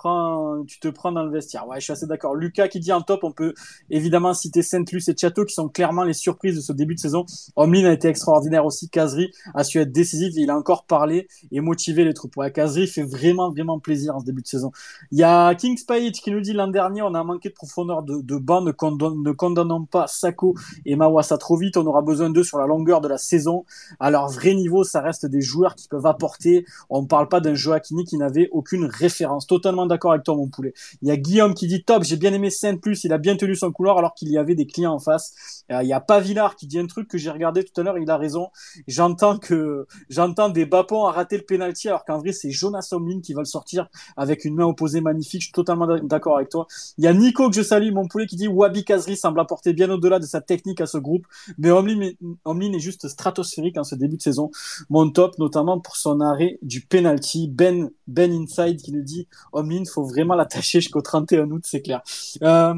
tu te prends dans le vestiaire. Ouais, je suis assez d'accord. Lucas qui dit en top, on peut évidemment citer Saint-Luc et Château qui sont clairement les surprises de ce début de saison. Omlin a été extraordinaire aussi. Kazri a su être décisif. Il a encore parlé et motivé les troupes. Ouais, Kazri fait vraiment, vraiment plaisir en ce début de saison. Il y a King Page qui nous dit l'an dernier, on a manqué de profondeur de, de banc, ne, condamnons pas Sako et Mawasa trop vite. On aura d'eux sur la longueur de la saison. À leur vrai niveau, ça reste des joueurs qui peuvent apporter. On ne parle pas d'un Joaquini qui n'avait aucune référence. Totalement d'accord avec toi, mon poulet. Il y a Guillaume qui dit top, j'ai bien aimé Saint Plus, il a bien tenu son couloir alors qu'il y avait des clients en face. Euh, il y a Pavillard qui dit un truc que j'ai regardé tout à l'heure, il a raison. J'entends que j'entends des bapons à rater le penalty alors qu'en vrai c'est Jonas Omlin qui va le sortir avec une main opposée magnifique. Je suis totalement d'accord avec toi. Il y a Nico que je salue, mon poulet, qui dit Wabi Kazri semble apporter bien au-delà de sa technique à ce groupe, mais Omlin Omlin est juste stratosphérique en ce début de saison. Mon top, notamment pour son arrêt du penalty. Ben, Ben Inside qui nous dit Omlin, faut vraiment l'attacher jusqu'au 31 août, c'est clair. Euh,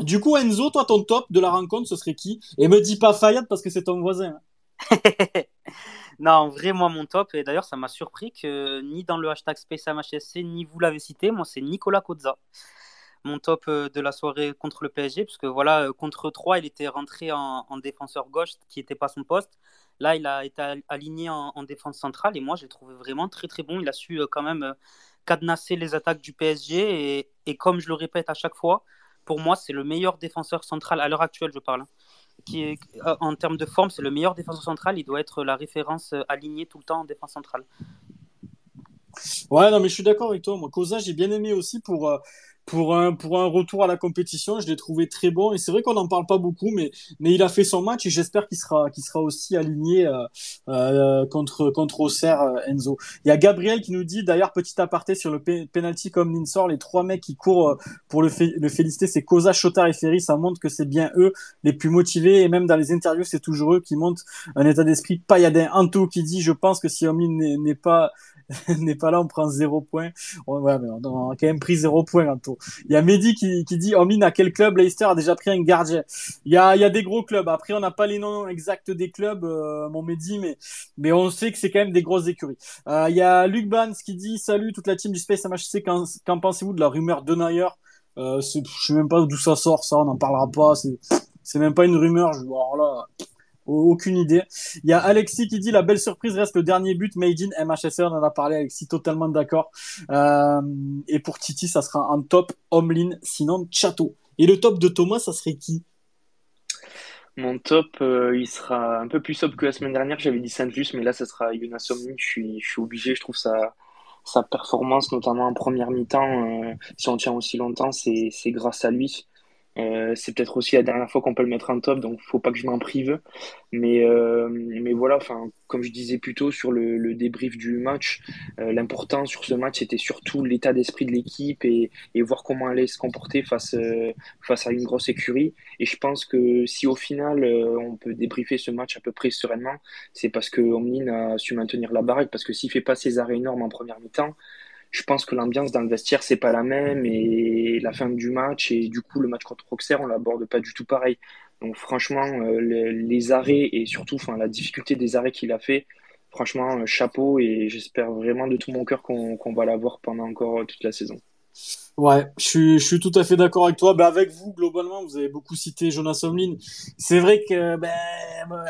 du coup, Enzo, toi, ton top de la rencontre, ce serait qui? Et me dis pas Fayad parce que c'est ton voisin. non, vraiment mon top, et d'ailleurs, ça m'a surpris que ni dans le hashtag SpaceMHSC, ni vous l'avez cité, moi, c'est Nicolas Kozza mon top euh, de la soirée contre le PSG, parce que voilà, euh, contre 3, il était rentré en, défenseur gauche, qui n'était pas son poste. Là, il a été aligné en, défense centrale, et moi, j'ai trouvé vraiment très très bon. Il a su euh, quand même cadenasser les attaques du PSG, et, comme je le répète à chaque fois, pour moi, c'est le meilleur défenseur central à l'heure actuelle, je parle. Hein, qui en termes de forme, c'est le meilleur défenseur central. Il doit être la référence alignée tout le temps en défense centrale. Ouais, non, mais je suis d'accord avec toi. Moi, Cosa, j'ai bien aimé aussi pour, pour un, pour un retour à la compétition. Je l'ai trouvé très bon et c'est vrai qu'on n'en parle pas beaucoup, mais, mais il a fait son match et j'espère qu'il sera, qu'il sera aussi aligné euh, euh, contre, contre Auxerre, euh, Enzo. Il y a Gabriel qui nous dit, d'ailleurs, petit aparté sur le penalty comme Ninsor, les trois mecs qui courent pour le, le féliciter, c'est Cosa, Chotard et Ferry. Ça montre que c'est bien eux les plus motivés et même dans les interviews, c'est toujours eux qui montrent un état d'esprit pailladin. Anto qui dit, je pense que si Omi n'est pas n'est pas là, on prend zéro point. Ouais, mais on a quand même pris zéro point en tout. Il y a Mehdi qui, qui dit, Omine, à quel club Leicester a déjà pris un gardien? Il y a, y a des gros clubs. Après, on n'a pas les noms exacts des clubs, euh, mon Mehdi, mais, mais on sait que c'est quand même des grosses écuries. Euh, il y a Luc Bans qui dit, salut toute la team du Space MHC, qu'en pensez-vous de la rumeur de Nayer euh, Je sais même pas d'où ça sort, ça, on n'en parlera pas. C'est même pas une rumeur. Je, alors là, aucune idée. Il y a Alexis qui dit la belle surprise reste le dernier but made in MHSR. On en a parlé, Alexis, totalement d'accord. Euh, et pour Titi, ça sera un top Homelin, sinon Chateau. Et le top de Thomas, ça serait qui? Mon top, euh, il sera un peu plus top que la semaine dernière. J'avais dit Saint-Just, mais là, ça sera Jonas Omlin. Je suis, je suis obligé. Je trouve sa, sa performance, notamment en première mi-temps, euh, si on tient aussi longtemps, c'est grâce à lui. Euh, c'est peut-être aussi la dernière fois qu'on peut le mettre en top, donc faut pas que je m'en prive. Mais, euh, mais voilà, comme je disais plus tôt sur le, débrief du match, euh, l'important sur ce match, c'était surtout l'état d'esprit de l'équipe et, voir comment elle allait se comporter face, face à une grosse écurie. Et je pense que si au final, on peut débriefer ce match à peu près sereinement, c'est parce que a su maintenir la baraque, parce que s'il fait pas ses arrêts énormes en première mi-temps, je pense que l'ambiance dans le vestiaire c'est pas la même et la fin du match et du coup le match contre Auxerre on l'aborde pas du tout pareil. Donc franchement euh, les, arrêts et surtout la difficulté des arrêts qu'il a fait, franchement euh, chapeau et j'espère vraiment de tout mon cœur qu'on va l'avoir pendant encore toute la saison. Ouais, je suis, je suis tout à fait d'accord avec toi. Ben, avec vous, globalement, vous avez beaucoup cité Jonas Omlin. C'est vrai que, ben,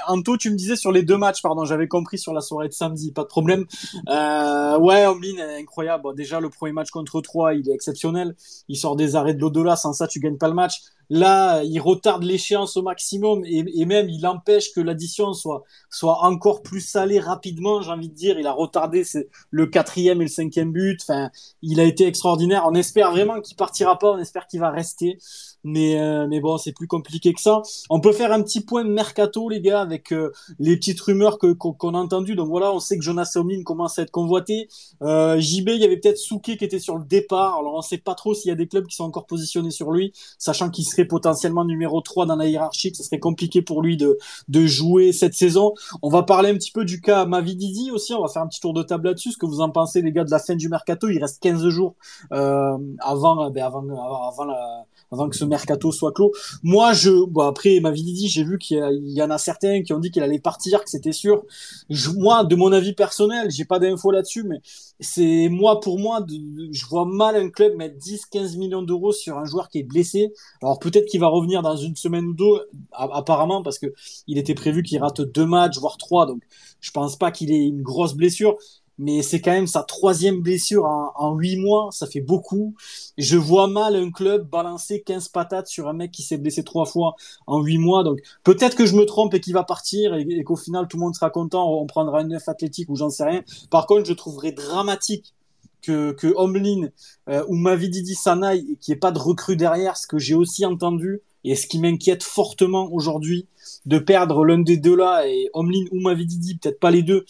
Anto, tu me disais sur les deux matchs, pardon, j'avais compris sur la soirée de samedi, pas de problème. Euh, ouais, Omlin incroyable. déjà, le premier match contre 3, il est exceptionnel. Il sort des arrêts de l'au-delà. Sans ça, tu gagnes pas le match. Là, il retarde l'échéance au maximum et, et, même il empêche que l'addition soit soit encore plus salée rapidement. J'ai envie de dire, il a retardé le quatrième et le cinquième but. Enfin, il a été extraordinaire. On espère vraiment qu'il partira pas. On espère qu'il va rester. Mais, euh, mais bon, c'est plus compliqué que ça. On peut faire un petit point mercato, les gars, avec euh, les petites rumeurs que, qu'on, a entendues. Donc voilà, on sait que Jonas Omlin commence à être convoité. Euh, JB, il y avait peut-être Souké qui était sur le départ. Alors on sait pas trop s'il y a des clubs qui sont encore positionnés sur lui, sachant qu'il serait potentiellement numéro 3 dans la hiérarchie, que ce serait compliqué pour lui de, de jouer cette saison. On va parler un petit peu du cas Mavididi aussi. On va faire un petit tour de table là-dessus. Ce que vous en pensez, les gars, de la fin du mercato Il reste 15 jours euh, avant, ben avant, avant la avant que ce mercato soit clos. Moi, je, bon, après, ma vie dit, j'ai vu qu'il y, en a certains qui ont dit qu'il allait partir, que c'était sûr. Je, moi, de mon avis personnel, j'ai pas d'infos là-dessus, mais c'est moi, pour moi, je vois mal un club mettre 10, 15 millions d'euros sur un joueur qui est blessé. Alors peut-être qu'il va revenir dans une semaine ou deux, apparemment, parce que il était prévu qu'il rate deux matchs, voire trois, donc je pense pas qu'il ait une grosse blessure mais c'est quand même sa troisième blessure en, huit mois, ça fait beaucoup. Je vois mal un club balancer 15 patates sur un mec qui s'est blessé trois fois en huit mois, donc peut-être que je me trompe et qu'il va partir et, qu'au final tout le monde sera content, on prendra un neuf athlétique ou j'en sais rien. Par contre, je trouverais dramatique que, que Omlin euh, ou Mavididi Sanaï n'y ait pas de recrue derrière, ce que j'ai aussi entendu et ce qui m'inquiète fortement aujourd'hui de perdre l'un des deux là et Omlin ou Mavididi, peut-être pas les deux,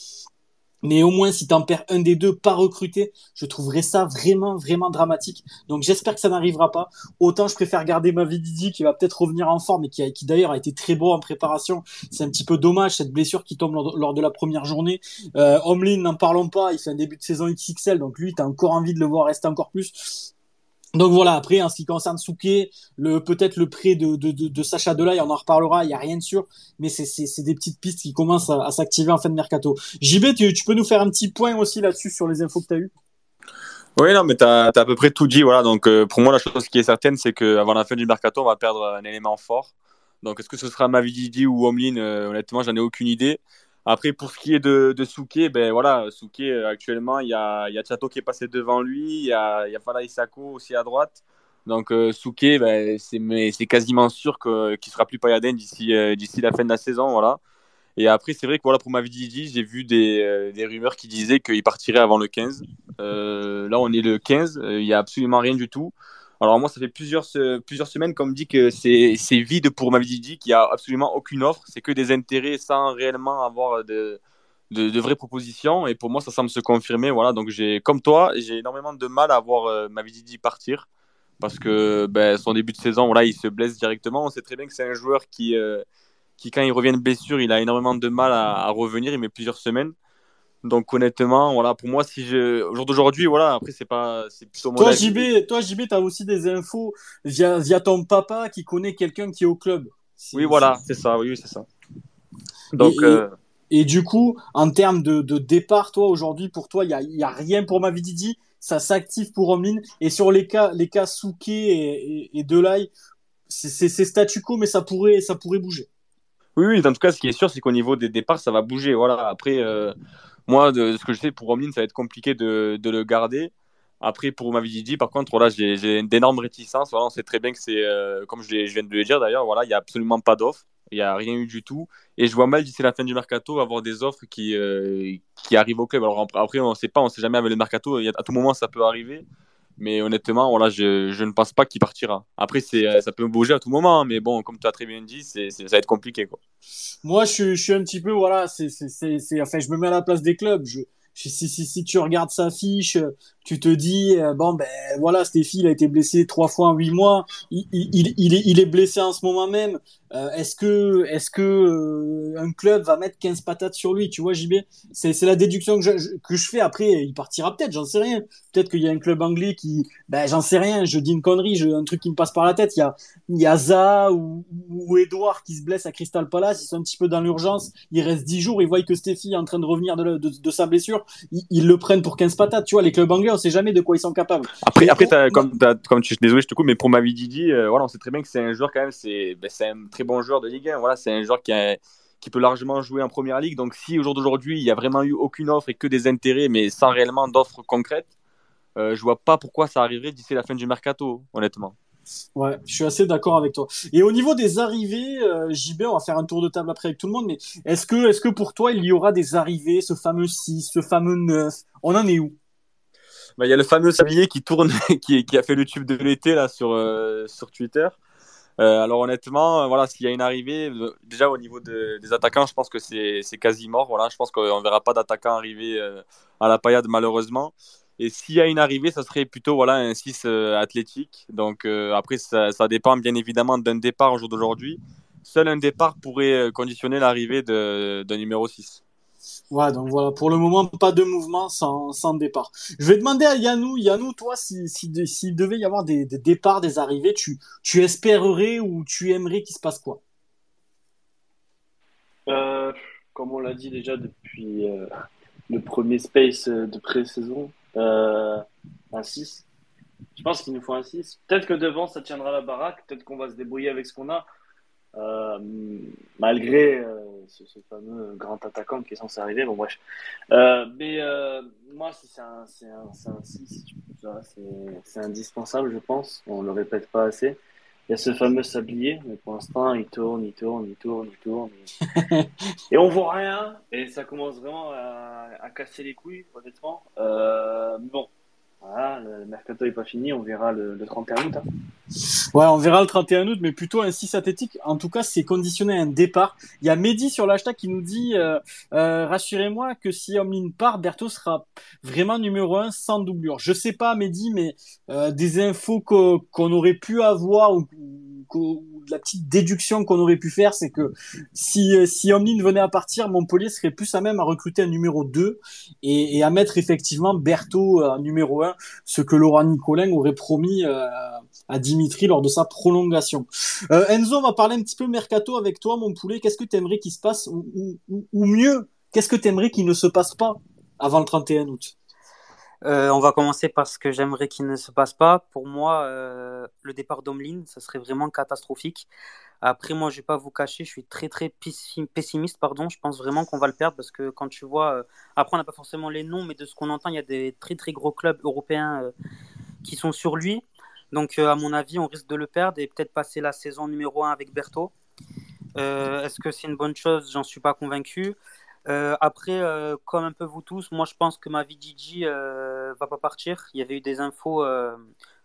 mais au moins, si t'en perds un des deux pas recruté, je trouverais ça vraiment, vraiment dramatique. Donc j'espère que ça n'arrivera pas. Autant je préfère garder ma Didi qui va peut-être revenir en forme et qui, d'ailleurs a été très beau en préparation. C'est un petit peu dommage cette blessure qui tombe lors, de la première journée. Euh, n'en parlons pas, il fait un début de saison XXL, donc lui, t'as encore envie de le voir rester encore plus. Donc voilà, après, en ce qui concerne Souquet, peut-être le prêt de, de, de, Sacha Delay, on en reparlera, il n'y a rien de sûr, mais c'est des petites pistes qui commencent à, s'activer en fin de mercato. JB, tu, peux nous faire un petit point aussi là-dessus sur les infos que tu as eues? Oui, non, mais tu as, à peu près tout dit. Voilà. Donc, euh, pour moi, la chose qui est certaine, c'est qu'avant la fin du mercato, on va perdre un élément fort. Donc, est-ce que ce sera Mavididi ou Omlin? Euh, Honnêtement, j'en ai aucune idée. Après, pour ce qui est de, de Souquet, ben voilà, Souquet, euh, actuellement, il y a, y a Chateau qui est passé devant lui, il y a, y Fala Isako aussi à droite. Donc, euh, Souquet, ben, c'est quasiment sûr qu'il ne sera plus Payaden d'ici euh, d'ici la fin de la saison. Voilà. Et après, c'est vrai que voilà, pour Mavididi, j'ai vu des, euh, des, rumeurs qui disaient qu'il partirait avant le 15. là, on est le 15, il n'y a absolument rien du tout. Alors moi, ça fait plusieurs, plusieurs semaines qu'on me dit que c'est vide pour Mavididi, qu'il n'y a absolument aucune offre, c'est que des intérêts sans réellement avoir de, de, vraies propositions. Et pour moi, ça semble se confirmer. Voilà, donc j'ai, comme toi, j'ai énormément de mal à voir euh, partir parce que ben, son début de saison, voilà, il se blesse directement. On sait très bien que c'est un joueur qui, euh, qui, quand il revient de blessure, il a énormément de mal à revenir. Il met plusieurs semaines. Donc honnêtement, voilà, pour moi, si je, au jour d'aujourd'hui, voilà, après c'est pas, c'est plutôt mon toi, JB, toi JB, t'as aussi des infos via, via ton papa qui connaît quelqu'un qui est au club. Oui, voilà, c'est ça, oui, c'est ça. Donc. Et, euh... et, du coup, en termes de, de départ, toi aujourd'hui, pour toi, il y a, y a rien pour Mavididi, ça s'active pour Omlin? Et sur les cas, les cas Souké et, et, et Delay, c'est statu quo, mais ça pourrait, ça pourrait bouger. Oui, oui, en tout cas, ce qui est sûr, c'est qu'au niveau des départs, ça va bouger. Voilà. Après, euh, moi, de, ce que je sais pour Omlin, ça va être compliqué de, le garder. Après, pour Mavididi, par contre, là, j'ai d'énormes réticences. Voilà, on sait très bien que c'est, euh, comme je, je, viens de le dire d'ailleurs, voilà, il n'y a absolument pas d'offre. Il n'y a rien eu du tout. Et je vois mal d'ici la fin du mercato avoir des offres qui, euh, qui arrivent au club. Alors après, on ne sait pas, on ne sait jamais avec le mercato. À tout moment, ça peut arriver. Mais honnêtement, voilà, je, je ne pense pas qu'il partira. Après, c'est, ça peut bouger à tout moment. Hein, mais bon, comme tu as très bien dit, c'est, ça va être compliqué. Moi, je, je suis un petit peu, voilà, c'est, c'est, enfin, je me mets à la place des clubs. Si, si, si, si tu regardes sa fiche, tu te dis euh, bon ben voilà Stéphie il a été blessé trois fois en huit mois. Il, il, il, est, il est blessé en ce moment même. Euh, est-ce que est-ce que euh, un club va mettre 15 patates sur lui? Tu vois JB c'est la déduction que je, que je fais. Après il partira peut-être j'en sais rien. Peut-être qu'il y a un club anglais qui ben j'en sais rien. Je dis une connerie je, un truc qui me passe par la tête. Il y a il y a Za ou, ou Edouard qui se blesse à Crystal Palace. Ils sont un petit peu dans l'urgence. Il reste 10 jours. Ils voient que Stéphie est en train de revenir de, de, de sa blessure ils, ils, le prennent pour 15 patates tu vois les clubs anglais on sait jamais de quoi ils sont capables. Après, après comme, comme tu, désolé, je te coupe, mais pour Mavididi, euh, voilà, on sait très bien que c'est un joueur quand même, c'est ben, un très bon joueur de Ligue 1. Voilà, c'est un joueur qui, a, qui peut largement jouer en première ligue. Donc, si au jour d'aujourd'hui, il n'y a vraiment eu aucune offre et que des intérêts, mais sans réellement d'offres concrètes, euh, je vois pas pourquoi ça arriverait d'ici la fin du mercato, honnêtement. Ouais, je suis assez d'accord avec toi. Et au niveau des arrivées, euh, JB, on va faire un tour de table après avec tout le monde, mais est-ce que, est-ce que pour toi, il y aura des arrivées, ce fameux 6, ce fameux 9 On en est où? Bah, il y a le fameux sablier qui tourne, qui, a fait le tube de l'été là sur, euh, sur Twitter. Euh, alors honnêtement, voilà, s'il y a une arrivée, euh, déjà au niveau de, des attaquants, je pense que c'est quasi mort. Voilà, je pense qu'on verra pas d'attaquant arriver à la paillade malheureusement. Et s'il y a une arrivée, ça serait plutôt voilà un 6 athlétique. Donc après, ça, ça, dépend bien évidemment d'un départ au jour d'aujourd'hui. Seul un départ pourrait conditionner l'arrivée d'un numéro 6. Ouais, donc voilà, pour le moment, pas de mouvement sans, sans départ. Je vais demander à Yannou, Yannou, toi, s'il si, si, devait y avoir des, des, départs, des arrivées, tu, tu espérerais ou tu aimerais qu'il se passe quoi? Euh, Comme on l'a dit déjà depuis euh, le premier space de pré-saison, euh, un 6. Je pense qu'il nous faut un 6. Peut-être que devant, ça tiendra la baraque, peut-être qu'on va se débrouiller avec ce qu'on a. Euh, malgré euh, ce, fameux grand attaquant qui est censé arriver. Bon, bref. Mais moi, c'est un, un, un 6, c'est indispensable, je pense. On le répète pas assez. Il y a ce fameux sablier, mais pour l'instant, il tourne, il tourne, il tourne, il tourne. Et, et on voit rien. Et ça commence vraiment à, à casser les couilles, honnêtement. Euh, bon, voilà, le mercato n'est pas fini, on verra le, le 31 août. Hein. Ouais, on verra le 31 août, mais plutôt un 6 synthétique. En tout cas, c'est conditionné à un départ. Il y a Mehdi sur l'hashtag qui nous dit euh, euh, rassurez-moi que si Omlin part, Berthaud sera vraiment numéro 1 sans doublure. Je sais pas, Mehdi, mais euh, des infos qu'on aurait pu avoir ou, la petite déduction qu'on aurait pu faire, c'est que si, si Omlin venait à partir, Montpellier serait plus à même à recruter un numéro 2 et, et à mettre effectivement Berthaud en numéro 1, ce que Laurent Nicolin aurait promis à Dimitri de sa prolongation. Euh, Enzo, on va parler un petit peu mercato avec toi, mon poulet. Qu'est-ce que tu aimerais qu'il se passe ou, mieux, qu'est-ce que tu aimerais qu'il ne se passe pas avant le 31 août? Euh, on va commencer par ce que j'aimerais qu'il ne se passe pas. Pour moi, euh, le départ d'Omlin, ça serait vraiment catastrophique. Après, moi, je vais pas vous cacher, je suis très très pessimiste. Pardon, je pense vraiment qu'on va le perdre parce que quand tu vois, après, on n'a pas forcément les noms, mais de ce qu'on entend, il y a des très très gros clubs européens qui sont sur lui. Donc, euh, à mon avis, on risque de le perdre et peut-être passer la saison numéro 1 avec Berthaud. Euh, Est-ce que c'est une bonne chose? J'en suis pas convaincu. Euh, après, comme un peu vous tous, moi je pense que ma vie Gigi va pas partir. Il y avait eu des infos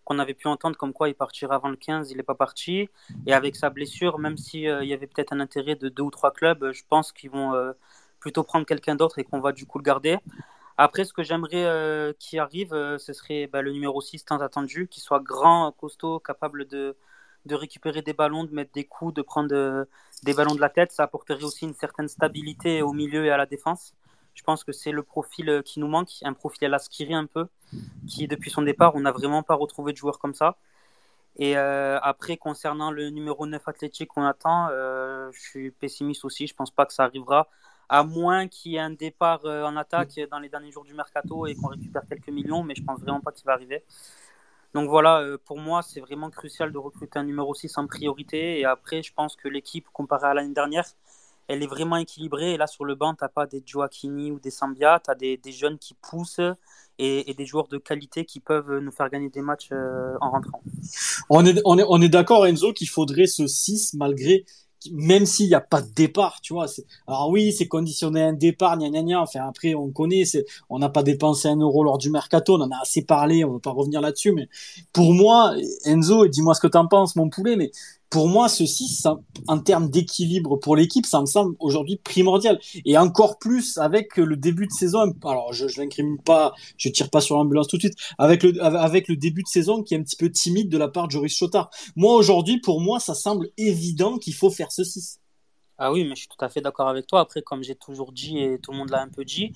qu'on avait pu entendre comme quoi il partirait avant le 15, il n'est pas parti. Et avec sa blessure, même s'il il y avait peut-être un intérêt de deux ou trois clubs, je pense qu'ils vont plutôt prendre quelqu'un d'autre et qu'on va du coup le garder. Après, ce que j'aimerais euh, qui arrive, euh, ce serait bah, le numéro 6 tant attendu, qui soit grand, costaud, capable de, de récupérer des ballons, de mettre des coups, de prendre euh, des ballons de la tête. Ça apporterait aussi une certaine stabilité au milieu et à la défense. Je pense que c'est le profil qui nous manque, un profil à la Skiri un peu, qui depuis son départ, on n'a vraiment pas retrouvé de joueur comme ça. Et après, concernant le numéro 9 athlétique qu'on attend, je suis pessimiste aussi. Je pense pas que ça arrivera à moins qu'il y ait un départ euh, en attaque dans les derniers jours du mercato et qu'on récupère quelques millions, mais je pense vraiment pas qu'il va arriver. Donc voilà, euh, pour moi, c'est vraiment crucial de recruter un numéro 6 en priorité. Et après, je pense que l'équipe, comparée à l'année dernière, elle est vraiment équilibrée. Et là, sur le banc, tu n'as pas des Joaquini ou des Sambia, tu as des, jeunes qui poussent et, des joueurs de qualité qui peuvent nous faire gagner des matchs euh, en rentrant. On est, on est, on est d'accord, Enzo, qu'il faudrait ce 6 malgré même s'il n'y a pas de départ, tu vois. Alors oui, c'est conditionné à un départ, gna gna gna. Enfin après, on connaît, on n'a pas dépensé un euro lors du mercato, on en a assez parlé, on va pas revenir là-dessus. Mais pour moi, Enzo, dis-moi ce que tu en penses, mon poulet, mais pour moi, ceci, en termes d'équilibre pour l'équipe, ça me semble aujourd'hui primordial. Et encore plus avec le début de saison. Alors, je, je l'incrimine pas, je tire pas sur l'ambulance tout de suite. Avec le, avec le début de saison qui est un petit peu timide de la part de Joris Chotard. Moi, aujourd'hui, pour moi, ça semble évident qu'il faut faire ceci. Ah oui, mais je suis tout à fait d'accord avec toi. Après, comme j'ai toujours dit et tout le monde l'a un peu dit,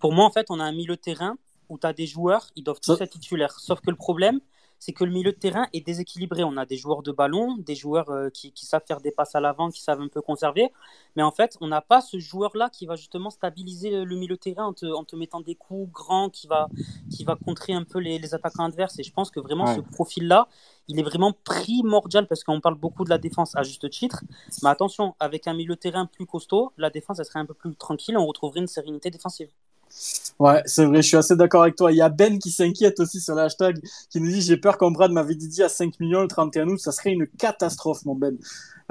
pour moi, en fait, on a un milieu de terrain où tu as des joueurs, ils doivent tous être titulaires. Sauf que le problème, c'est que le milieu de terrain est déséquilibré. On a des joueurs de ballon, des joueurs euh, qui, savent faire des passes à l'avant, qui savent un peu conserver. Mais en fait, on n'a pas ce joueur-là qui va justement stabiliser le milieu de terrain en te, mettant des coups grands, qui va, qui va contrer un peu les, attaquants adverses. Et je pense que vraiment, ce profil-là, il est vraiment primordial parce qu'on parle beaucoup de la défense à juste titre. Mais attention, avec un milieu de terrain plus costaud, la défense, elle serait un peu plus tranquille. On retrouverait une sérénité défensive. Ouais, c'est vrai, je suis assez d'accord avec toi. Il y a Ben qui s'inquiète aussi sur le hashtag, qui nous dit J'ai peur qu'on brade ma à 5 millions le 31 août, ça serait une catastrophe, mon Ben.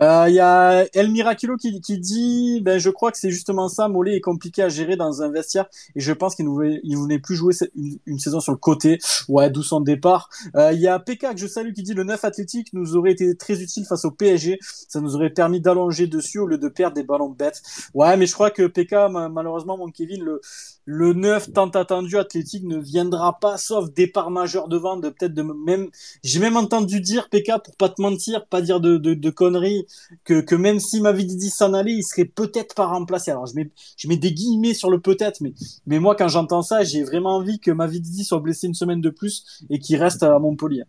Euh, il y a El Miraculo qui, qui dit ben je crois que c'est justement ça. Mollet est compliqué à gérer dans un vestiaire. Et je pense qu'il ne voulait, plus jouer une, une, saison sur le côté. Ouais d'où son départ. Euh, il y a PK que je salue qui dit le 9 athlétique nous aurait été très utile face au PSG ça nous aurait permis d'allonger dessus au lieu de perdre des ballons bêtes. Ouais mais je crois que PK malheureusement mon Kevin le le 9 tant attendu athlétique ne viendra pas sauf départ majeur devant de peut-être de même j'ai même entendu dire PK pour pas te mentir pas dire de, de, de conneries que, que même si Mavididi s'en allait, il serait peut-être pas remplacé. Alors je mets, je mets des guillemets sur le peut-être, mais, mais moi quand j'entends ça, j'ai vraiment envie que Mavididi soit blessé une semaine de plus et qu'il reste à Montpellier.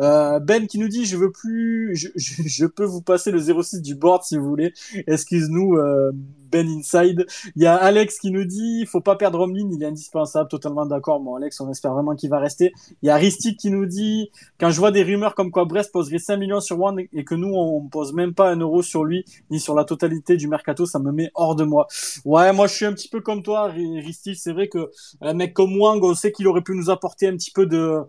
Euh, ben qui nous dit je veux plus, je, je, peux vous passer le 06 du board si vous voulez. Excuse-nous. Euh, ben Inside. Il y a Alex qui nous dit, faut pas perdre Omlin, il est indispensable, totalement d'accord. Bon, Alex, on espère vraiment qu'il va rester. Il y a Ristic qui nous dit, quand je vois des rumeurs comme quoi Brest poserait 5 millions sur One et que nous, on pose même pas un euro sur lui, ni sur la totalité du mercato, ça me met hors de moi. Ouais, moi, je suis un petit peu comme toi, Ristic. C'est vrai que un mec comme Wang, on sait qu'il aurait pu nous apporter un petit peu de,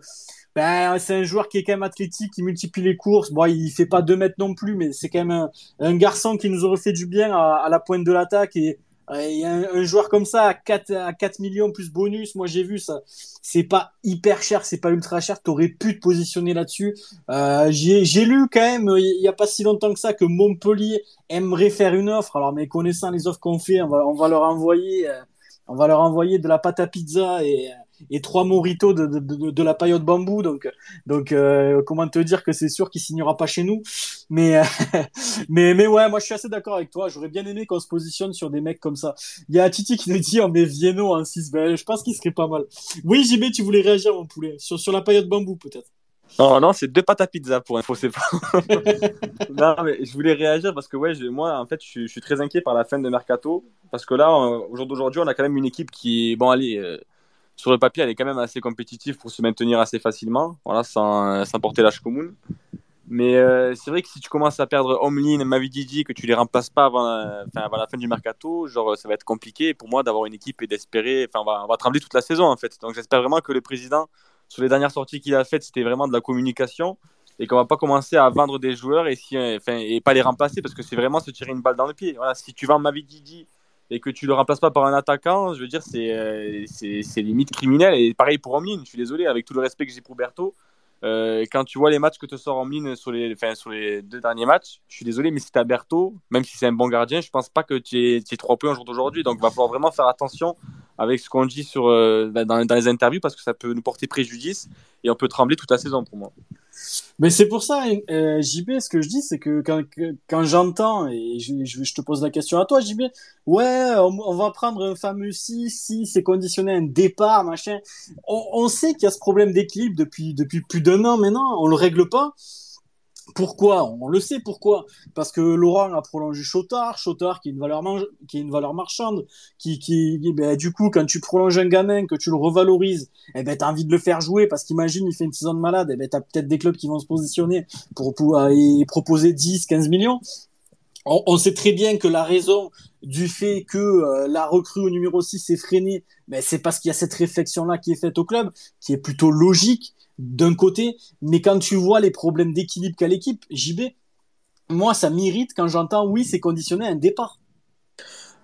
ben, c'est un joueur qui est quand même athlétique, qui multiplie les courses. Bon, il fait pas deux mètres non plus, mais c'est quand même un, garçon qui nous aurait fait du bien à, la pointe de l'attaque. Et, un, joueur comme ça à 4, à 4 millions plus bonus, moi j'ai vu ça. C'est pas hyper cher, c'est pas ultra cher. T'aurais pu te positionner là-dessus. Euh, j'ai lu quand même, il y a pas si longtemps que ça, que Montpellier aimerait faire une offre. Alors, mais connaissant les offres qu'on fait, on va, on va leur envoyer, euh, on va leur envoyer de la pâte à pizza et et trois moritos de, de, de, la paillote bambou. Donc, donc euh, comment te dire que c'est sûr qu'il signera pas chez nous. Mais, mais, mais ouais, moi je suis assez d'accord avec toi. J'aurais bien aimé qu'on se positionne sur des mecs comme ça. Il y a Titi qui nous dit on met Vienno en 6 ben, Je pense qu'il serait pas mal. Oui, JB, tu voulais réagir, mon poulet, sur, sur la paillote bambou peut-être. Non, non, c'est deux pâtes à pizza pour info, c'est pas. non, mais je voulais réagir parce que, ouais, moi, en fait, je, suis très inquiet par la fin de Mercato. Parce que là, au jour d'aujourd'hui, on a quand même une équipe qui est, bon, allez, euh, sur le papier, elle est quand même assez compétitive pour se maintenir assez facilement, voilà, sans, sans porter l'âge commun. Mais euh, c'est vrai que si tu commences à perdre Omlin, Mavididi, que tu les remplaces pas avant la, avant la fin du mercato, genre ça va être compliqué pour moi d'avoir une équipe et d'espérer. Enfin, on va, on va trembler toute la saison en fait. Donc j'espère vraiment que le président, sur les dernières sorties qu'il a faites, c'était vraiment de la communication et qu'on va pas commencer à vendre des joueurs et, si, et pas les remplacer parce que c'est vraiment se tirer une balle dans le pied. Voilà, si tu vends Mavididi et que tu le remplaces pas par un attaquant, je veux dire, c'est, euh, c'est, limite criminel. Et pareil pour Omlin, je suis désolé, avec tout le respect que j'ai pour Berto, Euh, quand tu vois les matchs que te sort mine sur les, enfin, sur les deux derniers matchs, je suis désolé, mais si tu Berthaud, même si c'est un bon gardien, je pense pas que tu aies, tu trois points au jour d'aujourd'hui. Donc, il va falloir vraiment faire attention avec ce qu'on dit sur, euh, dans, dans, les interviews parce que ça peut nous porter préjudice et on peut trembler toute la saison pour moi. Mais c'est pour ça, euh, JB, ce que je dis, c'est que quand, quand j'entends, et je, je, te pose la question à toi, JB, ouais, on, va prendre un fameux si, si c'est conditionné à un départ, machin. On, on sait qu'il y a ce problème d'équilibre depuis, depuis plus d'un an maintenant, on le règle pas. Pourquoi? On le sait pourquoi. Parce que Laurent a prolongé Chotard, Chotard qui est une valeur, marchande, qui, qui ben, du coup, quand tu prolonges un gamin, que tu le revalorises, eh ben, t'as envie de le faire jouer parce qu'imagine, il fait une saison de malade, eh ben, t'as peut-être des clubs qui vont se positionner pour, pouvoir et proposer 10, 15 millions. On, sait très bien que la raison du fait que euh, la recrue au numéro 6 est freinée, ben, c'est parce qu'il y a cette réflexion-là qui est faite au club, qui est plutôt logique d'un côté, mais quand tu vois les problèmes d'équilibre qu'a l'équipe, JB, moi, ça m'irrite quand j'entends oui, c'est conditionné à un départ.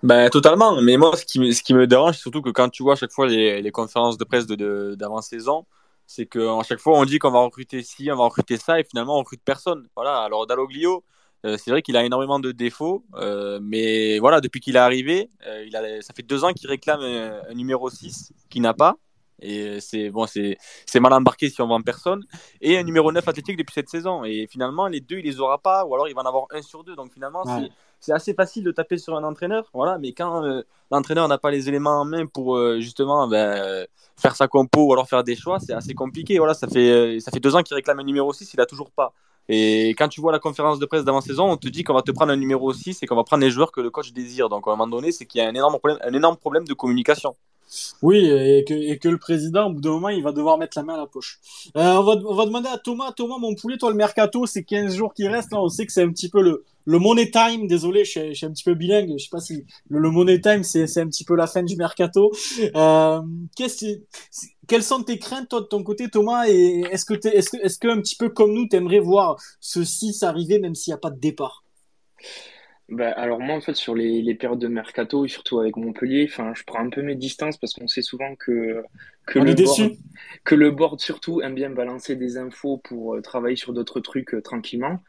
Ben, totalement. Mais moi, ce qui, me, dérange, c'est surtout que quand tu vois à chaque fois les, conférences de presse d'avant-saison, c'est qu'à chaque fois, on dit qu'on va recruter ci, on va recruter ça, et finalement, on recrute personne. Voilà. Alors, Dalloglio, euh, c'est vrai qu'il a énormément de défauts, euh, mais voilà, depuis qu'il est arrivé, euh, ça fait deux ans qu'il réclame un numéro 6 qu'il n'a pas. Et c'est bon, c'est mal embarqué si on vend personne. Et un numéro 9 athlétique depuis cette saison. Et finalement, les deux, il les aura pas, ou alors il va en avoir un sur deux. Donc finalement, c'est assez facile de taper sur un entraîneur. Voilà, mais quand euh, l'entraîneur n'a pas les éléments en main pour euh, justement ben, faire sa compo ou alors faire des choix, c'est assez compliqué. Voilà, ça fait, euh, ça fait deux ans qu'il réclame un numéro 6, il a toujours pas. Et quand tu vois la conférence de presse d'avant-saison, on te dit qu'on va te prendre un numéro 6 et qu'on va prendre les joueurs que le coach désire. Donc à un moment donné, c'est qu'il y a un énorme problème, un énorme problème de communication. Oui, et que, le président, au bout d'un moment, il va devoir mettre la main à la poche. Euh, on, va, demander à Thomas, Thomas, mon poulet, toi, le mercato, c'est 15 jours qui restent. Là, on sait que c'est un petit peu le, money time. Désolé, je, suis un petit peu bilingue. Je sais pas si le, money time, c'est, un petit peu la fin du mercato. Euh, quelles sont tes craintes, toi, de ton côté, Thomas? Et est-ce que un petit peu comme nous, t'aimerais voir ce 6 arriver, même s'il n'y a pas de départ? Bah, alors moi en fait sur les, les périodes de mercato et surtout avec Montpellier, enfin je prends un peu mes distances parce qu'on sait souvent que que le board, que le board surtout aime bien balancer des infos pour euh, travailler sur d'autres trucs euh, tranquillement.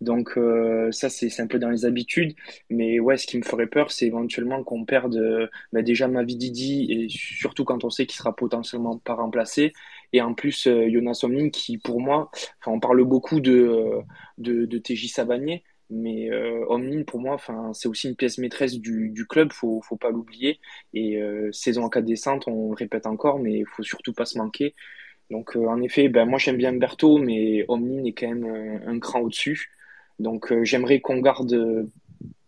Donc euh, ça c'est c'est un peu dans les habitudes, mais ouais ce qui me ferait peur c'est éventuellement qu'on perde bah, déjà Mavididi et surtout quand on sait qu'il sera potentiellement pas remplacé. Et en plus Jonas Omlin qui pour moi, enfin on parle beaucoup de de, de TJ Savanier mais euh, pour moi, c'est aussi une pièce maîtresse du, du club, faut, faut pas l'oublier. Et euh, saison en cas de descente, on le répète encore, mais il faut surtout pas se manquer. Donc, euh, en effet, ben, moi j'aime bien Berthaud, mais Omlin est quand même un, cran au-dessus. Donc, euh, j'aimerais qu'on garde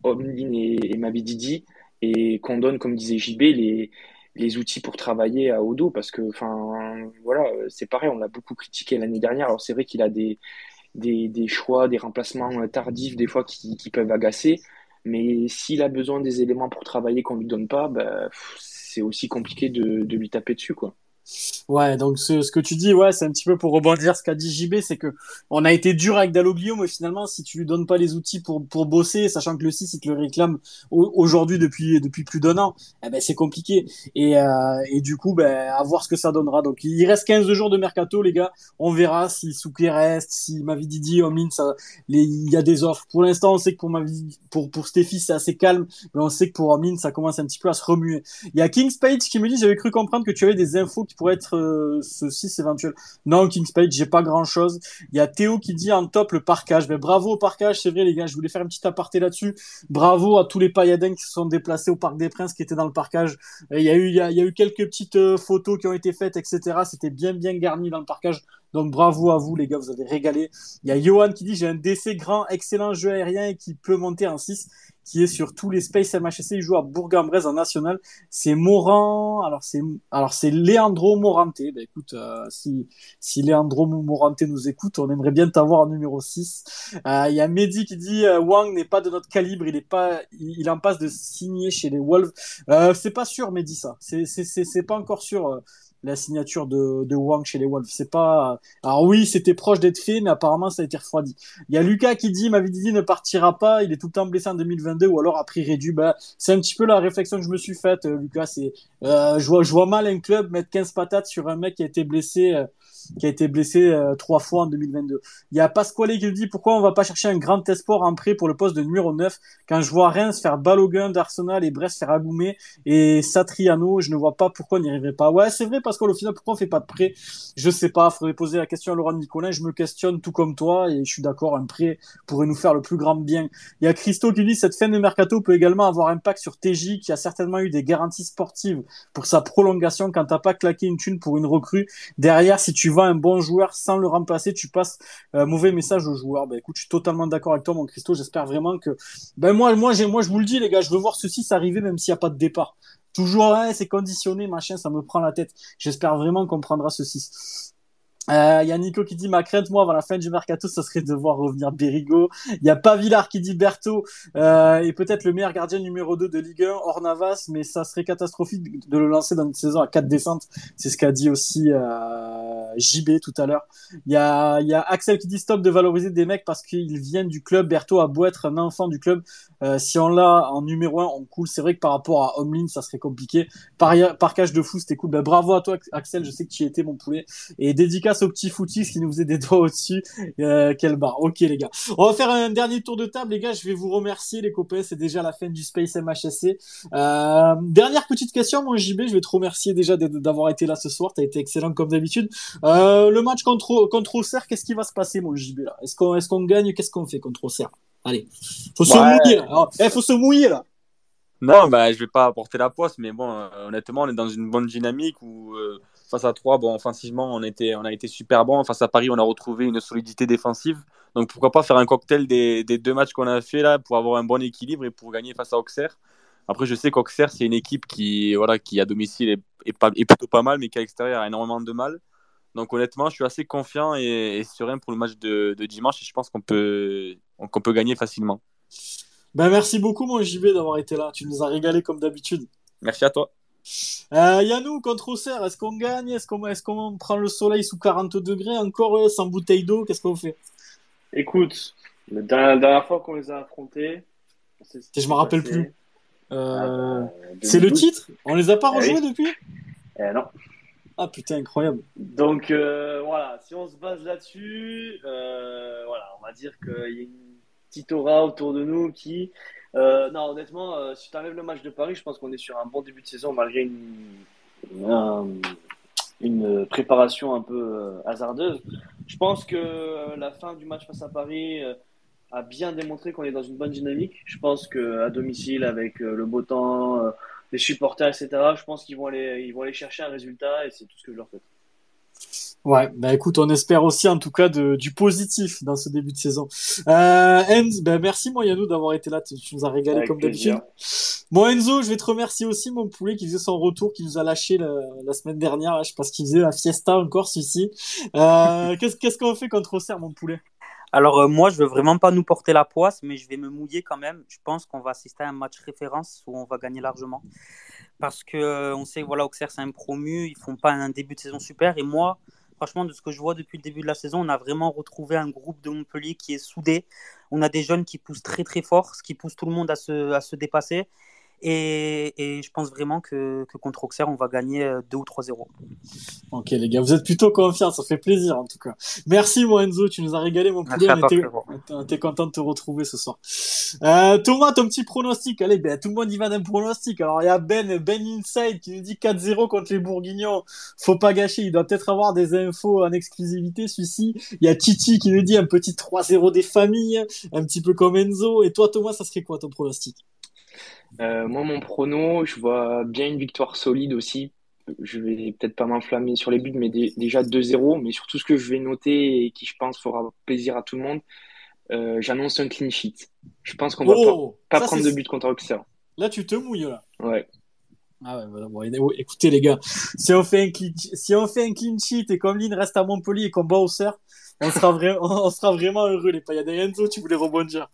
Omlin et, et Mabididi et qu'on donne, comme disait JB, les, les outils pour travailler à Odo parce que enfin voilà c'est pareil on l'a beaucoup critiqué l'année dernière alors c'est vrai qu'il a des des, choix, des remplacements tardifs, des fois qui, peuvent agacer. Mais s'il a besoin des éléments pour travailler qu'on lui donne pas, bah, c'est aussi compliqué de, de lui taper dessus, quoi. Ouais, donc ce, ce, que tu dis, ouais, c'est un petit peu pour rebondir ce qu'a dit JB, c'est que on a été dur avec Dalloglio, mais finalement, si tu lui donnes pas les outils pour, pour bosser, sachant que le 6, il te le réclame aujourd'hui depuis, depuis plus d'un an, eh ben, c'est compliqué. Et, euh, et du coup, ben, à voir ce que ça donnera. Donc, il reste 15 jours de mercato, les gars. On verra si Souké reste, si Mavididi, ça, les, il y a des offres. Pour l'instant, on sait que pour Mavididi, pour, pour Stéphie, c'est assez calme, mais on sait que pour Omin, ça commence un petit peu à se remuer. Il y a King's Page qui me dit, j'avais cru comprendre que tu avais des infos qui pourrait être euh, ce 6 éventuel. Non, Kingspade, j'ai pas grand chose. Il y a Théo qui dit en top le parkage. Mais ben, bravo au parkage, c'est vrai les gars, je voulais faire un petit aparté là-dessus. Bravo à tous les pailladins qui se sont déplacés au Parc des Princes qui étaient dans le parkage. Il y a eu, il y a, il y a eu quelques petites euh, photos qui ont été faites, etc. C'était bien, bien garni dans le parkage. Donc bravo à vous les gars, vous avez régalé. Il y a Johan qui dit j'ai un DC grand, excellent jeu aérien et qui peut monter en 6 qui est sur tous les Space MHC. Il joue à Bourg-en-Bresse en national. C'est Moran. Alors c'est alors c'est Leandro Morante. Ben écoute, euh, si si Leandro Morante nous écoute, on aimerait bien t'avoir en numéro 6. Euh, il y a Mehdi qui dit euh, Wang n'est pas de notre calibre. Il est pas. Il, en passe de signer chez les Wolves. c'est pas sûr, Mehdi ça. C'est c'est c'est pas encore sûr. La signature de, de Wang chez les Wolves. C'est pas. Alors oui, c'était proche d'être fait, mais apparemment ça a été refroidi. Il y a Lucas qui dit, dit ne partira pas, il est tout le temps blessé en 2022 ou alors après réduit. Bah, c'est un petit peu la réflexion que je me suis faite, euh, Lucas. C'est, euh, je vois, je vois mal un club mettre 15 patates sur un mec qui a été blessé. Qui a été blessé euh, trois fois en 2022. Il y a Pasquale qui dit pourquoi on va pas chercher un grand espoir en prêt pour le poste de numéro 9 quand je vois Reims faire Balogun d'Arsenal et Brest faire Agoumé et Satriano, je ne vois pas pourquoi on n'y arriverait pas. Ouais, c'est vrai parce qu'au final pourquoi on fait pas de prêt? Je sais pas, faudrait poser la question à Laurent Nicolin, je me questionne tout comme toi et je suis d'accord, un prêt pourrait nous faire le plus grand bien. Il y a Christo qui dit cette fin de mercato peut également avoir un impact sur TJ qui a certainement eu des garanties sportives pour sa prolongation quand t'as pas claqué une thune pour une recrue. Derrière, si tu vas un bon joueur sans le remplacer, tu passes un mauvais message au joueur. Ben écoute, je suis totalement d'accord avec toi, mon Christo. J'espère vraiment que, ben moi, moi, j'ai, moi, je vous le dis, les gars, je veux voir ceci s'arriver même s'il n'y a pas de départ. Toujours, c'est conditionné, machin, ça me prend la tête. J'espère vraiment qu'on prendra ceci. Il euh, y a Nico qui dit ma crainte moi avant la fin du mercato ça serait de voir revenir Berigo. Il y a Pavillard qui dit Berto euh, est peut-être le meilleur gardien numéro 2 de Ligue 1 hors Navas mais ça serait catastrophique de le lancer dans une saison à 4 descentes. C'est ce qu'a dit aussi euh, JB tout à l'heure. Il y a, y a Axel qui dit stop de valoriser des mecs parce qu'ils viennent du club. Berto a beau être un enfant du club. Euh, si on l'a en numéro 1 on coule. C'est vrai que par rapport à Homelin ça serait compliqué. Par, par cage de fou c'était cool. Ben, bravo à toi Axel je sais que tu y étais mon poulet. Et dédicace au petit footis qui nous faisait des doigts au-dessus. Euh, quel bar. Ok les gars. On va faire un dernier tour de table les gars. Je vais vous remercier les copains. C'est déjà la fin du Space MHSC. Euh, dernière petite question mon JB. Je vais te remercier déjà d'avoir été là ce soir. T'as été excellent comme d'habitude. Euh, le match contre contre Auxerre, qu'est-ce qui va se passer mon JB là? Est-ce qu'on est-ce qu'on gagne? Qu'est-ce qu'on fait contre Auxerre? Allez, faut se mouiller là. Eh, faut se mouiller là. Non, bah, je vais pas apporter la poisse, mais bon, euh, honnêtement, on est dans une bonne dynamique où euh, face à 3, bon, offensivement, on, était, on a été super bon. Face à Paris, on a retrouvé une solidité défensive. Donc pourquoi pas faire un cocktail des, des deux matchs qu'on a fait là pour avoir un bon équilibre et pour gagner face à Auxerre. Après, je sais qu'Auxerre, c'est une équipe qui, voilà, qui à domicile est, est, pas, est, plutôt pas mal, mais qui à l'extérieur a énormément de mal. Donc honnêtement, je suis assez confiant et, et serein pour le match de, de dimanche et je pense qu'on peut, qu'on peut gagner facilement. Ben, merci beaucoup, mon JB, d'avoir été là. Tu nous as régalé comme d'habitude. Merci à toi. Euh, Yannou, contre Auxerre, est-ce qu'on gagne? Est-ce qu'on est qu'on prend le soleil sous 40 degrés Encore euh, sans bouteille d'eau? Qu'est-ce qu'on fait? Écoute, la dernière fois qu'on les a affrontés. Je me rappelle plus. Euh, c'est le titre? On les a pas rejoués eh oui. depuis? Eh Non. Ah putain, incroyable. Donc voilà, si on se base là-dessus, voilà, on va dire qu'il y a une petite aura autour de nous qui. Euh, non, honnêtement, euh, si tu enlèves le match de Paris, je pense qu'on est sur un bon début de saison malgré une, un, une préparation un peu euh, hasardeuse. Je pense que la fin du match face à Paris euh, a bien démontré qu'on est dans une bonne dynamique. Je pense qu'à domicile, avec le beau temps, les supporters, etc., je pense qu'ils vont, aller, ils vont aller chercher un résultat et c'est tout ce que je leur souhaite. Ouais, bah écoute, on espère aussi en tout cas de, du positif dans ce début de saison. Euh, Enzo, bah merci moi Yannou d'avoir été là, tu, tu nous as régalé Avec comme d'habitude. Bon Enzo, je vais te remercier aussi mon poulet qui faisait son retour, qui nous a lâché la, la semaine dernière, je ce qu'il faisait, la fiesta encore celui-ci. Euh, qu'est-ce qu'est-ce qu'on fait contre Auxerre mon poulet? Alors euh, moi, je veux vraiment pas nous porter la poisse, mais je vais me mouiller quand même. Je pense qu'on va assister à un match référence où on va gagner largement, parce que euh, on sait voilà Auxerre c'est un promu, ils font pas un début de saison super, et moi, franchement, de ce que je vois depuis le début de la saison, on a vraiment retrouvé un groupe de Montpellier qui est soudé. On a des jeunes qui poussent très très fort, ce qui pousse tout le monde à se, à se dépasser. Et, et, je pense vraiment que, que, contre Auxerre, on va gagner 2 ou 3-0. Ok, les gars, vous êtes plutôt confiants, ça fait plaisir en tout cas. Merci, mon Enzo, tu nous as régalé, mon poulet. On était, content de te retrouver ce soir. Euh, Thomas, ton petit pronostic. Allez, ben, tout le monde y va d'un pronostic. Alors, il y a Ben, Ben Inside qui nous dit 4-0 contre les Bourguignons. Faut pas gâcher, il doit peut-être avoir des infos en exclusivité, celui-ci. Il y a Titi qui nous dit un petit 3-0 des familles, un petit peu comme Enzo. Et toi, Thomas, ça serait quoi ton pronostic? Euh, moi, mon prono, je vois bien une victoire solide aussi. Je vais peut-être pas m'enflammer sur les buts, mais déjà 2-0. Mais surtout, ce que je vais noter et qui, je pense, fera plaisir à tout le monde, euh, j'annonce un clean sheet. Je pense qu'on oh, va pas, pas prendre de but contre Auxerre. Là, tu te mouilles, là. Ouais. Ah ouais, voilà. bon, écoutez, les gars, si on fait un clean, si on fait un clean sheet et comme Lynn reste à Montpellier et qu'on bat Auxerre, on sera, vraiment, on sera vraiment heureux, les pas. Il y a des Enzo, tu voulais rebondir.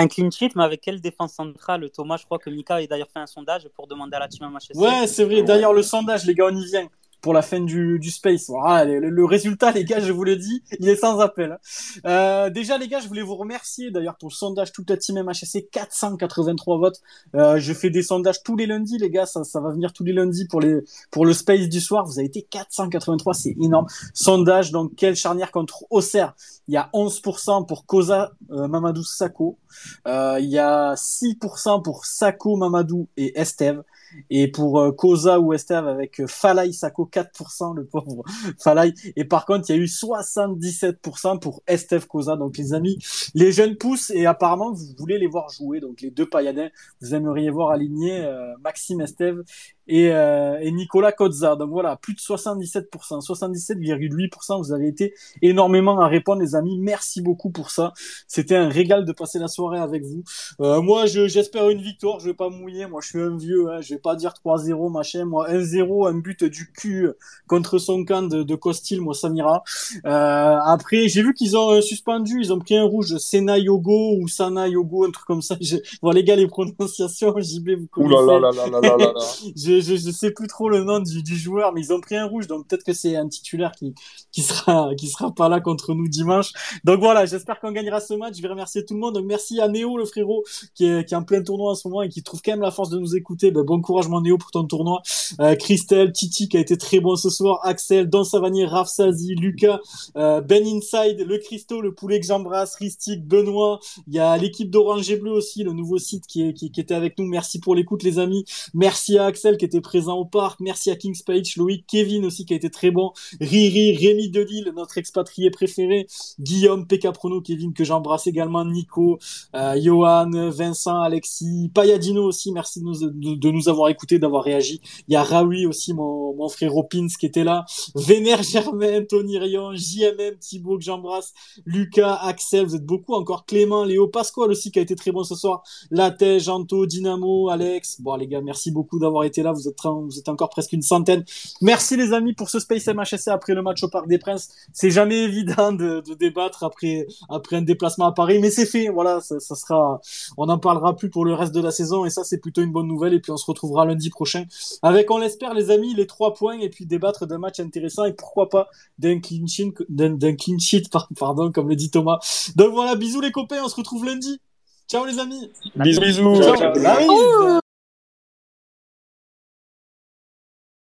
Un clean sheet, mais avec quelle défense centrale Thomas, je crois que Mika a d'ailleurs fait un sondage pour demander à la team MHSC. Ouais, c'est vrai. D'ailleurs, le sondage, les gars, on y vient. Pour la fin du, du space. Voilà, le, résultat, les gars, je vous le dis, il est sans appel. Euh, déjà, les gars, je voulais vous remercier d'ailleurs pour le sondage toute la team MHSC, 483 votes. Euh, je fais des sondages tous les lundis, les gars, ça, ça va venir tous les lundis pour les pour le space du soir. Vous avez été 483, c'est énorme. Sondage, donc quelle charnière contre Auxerre? Il y a 11% pour Koza euh, Mamadou Sako. Il y a 6% pour Sako Mamadou et Esteve. Et pour Koza ou Esteve avec Falay Sako 4%, le pauvre Falay. Et par contre, il y a eu 77% pour Esteve Koza. Donc les amis, les jeunes poussent et apparemment vous voulez les voir jouer. Donc les deux Payadins, vous aimeriez voir alignés euh, Maxime Esteve et, euh, et Nicolas Kozza. Donc voilà, plus de 77%, 77,8%. Vous avez été énormément à répondre, les amis. Merci beaucoup pour ça. C'était un régal de passer la soirée avec vous. Euh, moi, j'espère une victoire. Je vais pas mouiller. Moi, je suis un vieux. Hein. Je vais pas dire 3-0, machin. Moi, 1-0, un but du cul contre son camp de, de Costil. Moi, ça m'ira. Euh, après, j'ai vu qu'ils ont suspendu. Ils ont pris un rouge. Sena Yogo ou Sana Yogo, un truc comme ça. Bon, les gars, les prononciations, JB, vous connaissez. Ouh là là là là là là là. Je, je, sais plus trop le nom du, joueur, mais ils ont pris un rouge, donc peut-être que c'est un titulaire qui, qui sera, qui sera pas là contre nous dimanche. Donc voilà, j'espère qu'on gagnera ce match. Je vais remercier tout le monde. Donc merci à Néo, le frérot, qui est, qui est en plein tournoi en ce moment et qui trouve quand même la force de nous écouter. Ben, bon courage, mon Néo, pour ton tournoi. Euh, Christelle, Titi, qui a été très bon ce soir. Axel, Don Savanier, Raf Sazi, Lucas, euh, Ben Inside, le Christo, le poulet que j'embrasse, Ristic, Benoît. Il y a l'équipe d'Orange et Bleu aussi, le nouveau site qui était avec nous. Merci pour l'écoute, les amis. Merci à Axel qui présent au parc. Merci à Kings Page, Loïc, Kevin aussi qui a été très bon. Riri, Rémi Delille, notre expatrié préféré. Guillaume, PK Prono, Kevin que j'embrasse également. Nico, euh, Johan, Vincent, Alexis, Payadino aussi. Merci de nous, avoir écoutés, d'avoir réagi. Il y a Raoui aussi, mon, mon frère Pins qui était là. Vénère Germain, Tony Rion, JMM, Thibaut que j'embrasse. Lucas, Axel, vous êtes beaucoup encore. Clément, Léo, Pasquale aussi qui a été très bon ce soir. Latej, Anto, Dynamo, Alex. Bon les gars, merci beaucoup d'avoir été là. Vous êtes, vous êtes encore presque une centaine. Merci les amis pour ce Space MHSC après le match au Parc des Princes. C'est jamais évident de, de, débattre après après un déplacement à Paris, mais c'est fait. Voilà, ça, ça sera. On n'en parlera plus pour le reste de la saison et ça c'est plutôt une bonne nouvelle. Et puis on se retrouvera lundi prochain avec, on l'espère les amis, les trois points et puis débattre d'un match intéressant et pourquoi pas d'un clean sheet, d'un clean sheet, pardon, comme le dit Thomas. Donc voilà, bisous les copains, on se retrouve lundi. Ciao les amis. Bisous bisous. Ciao, ciao.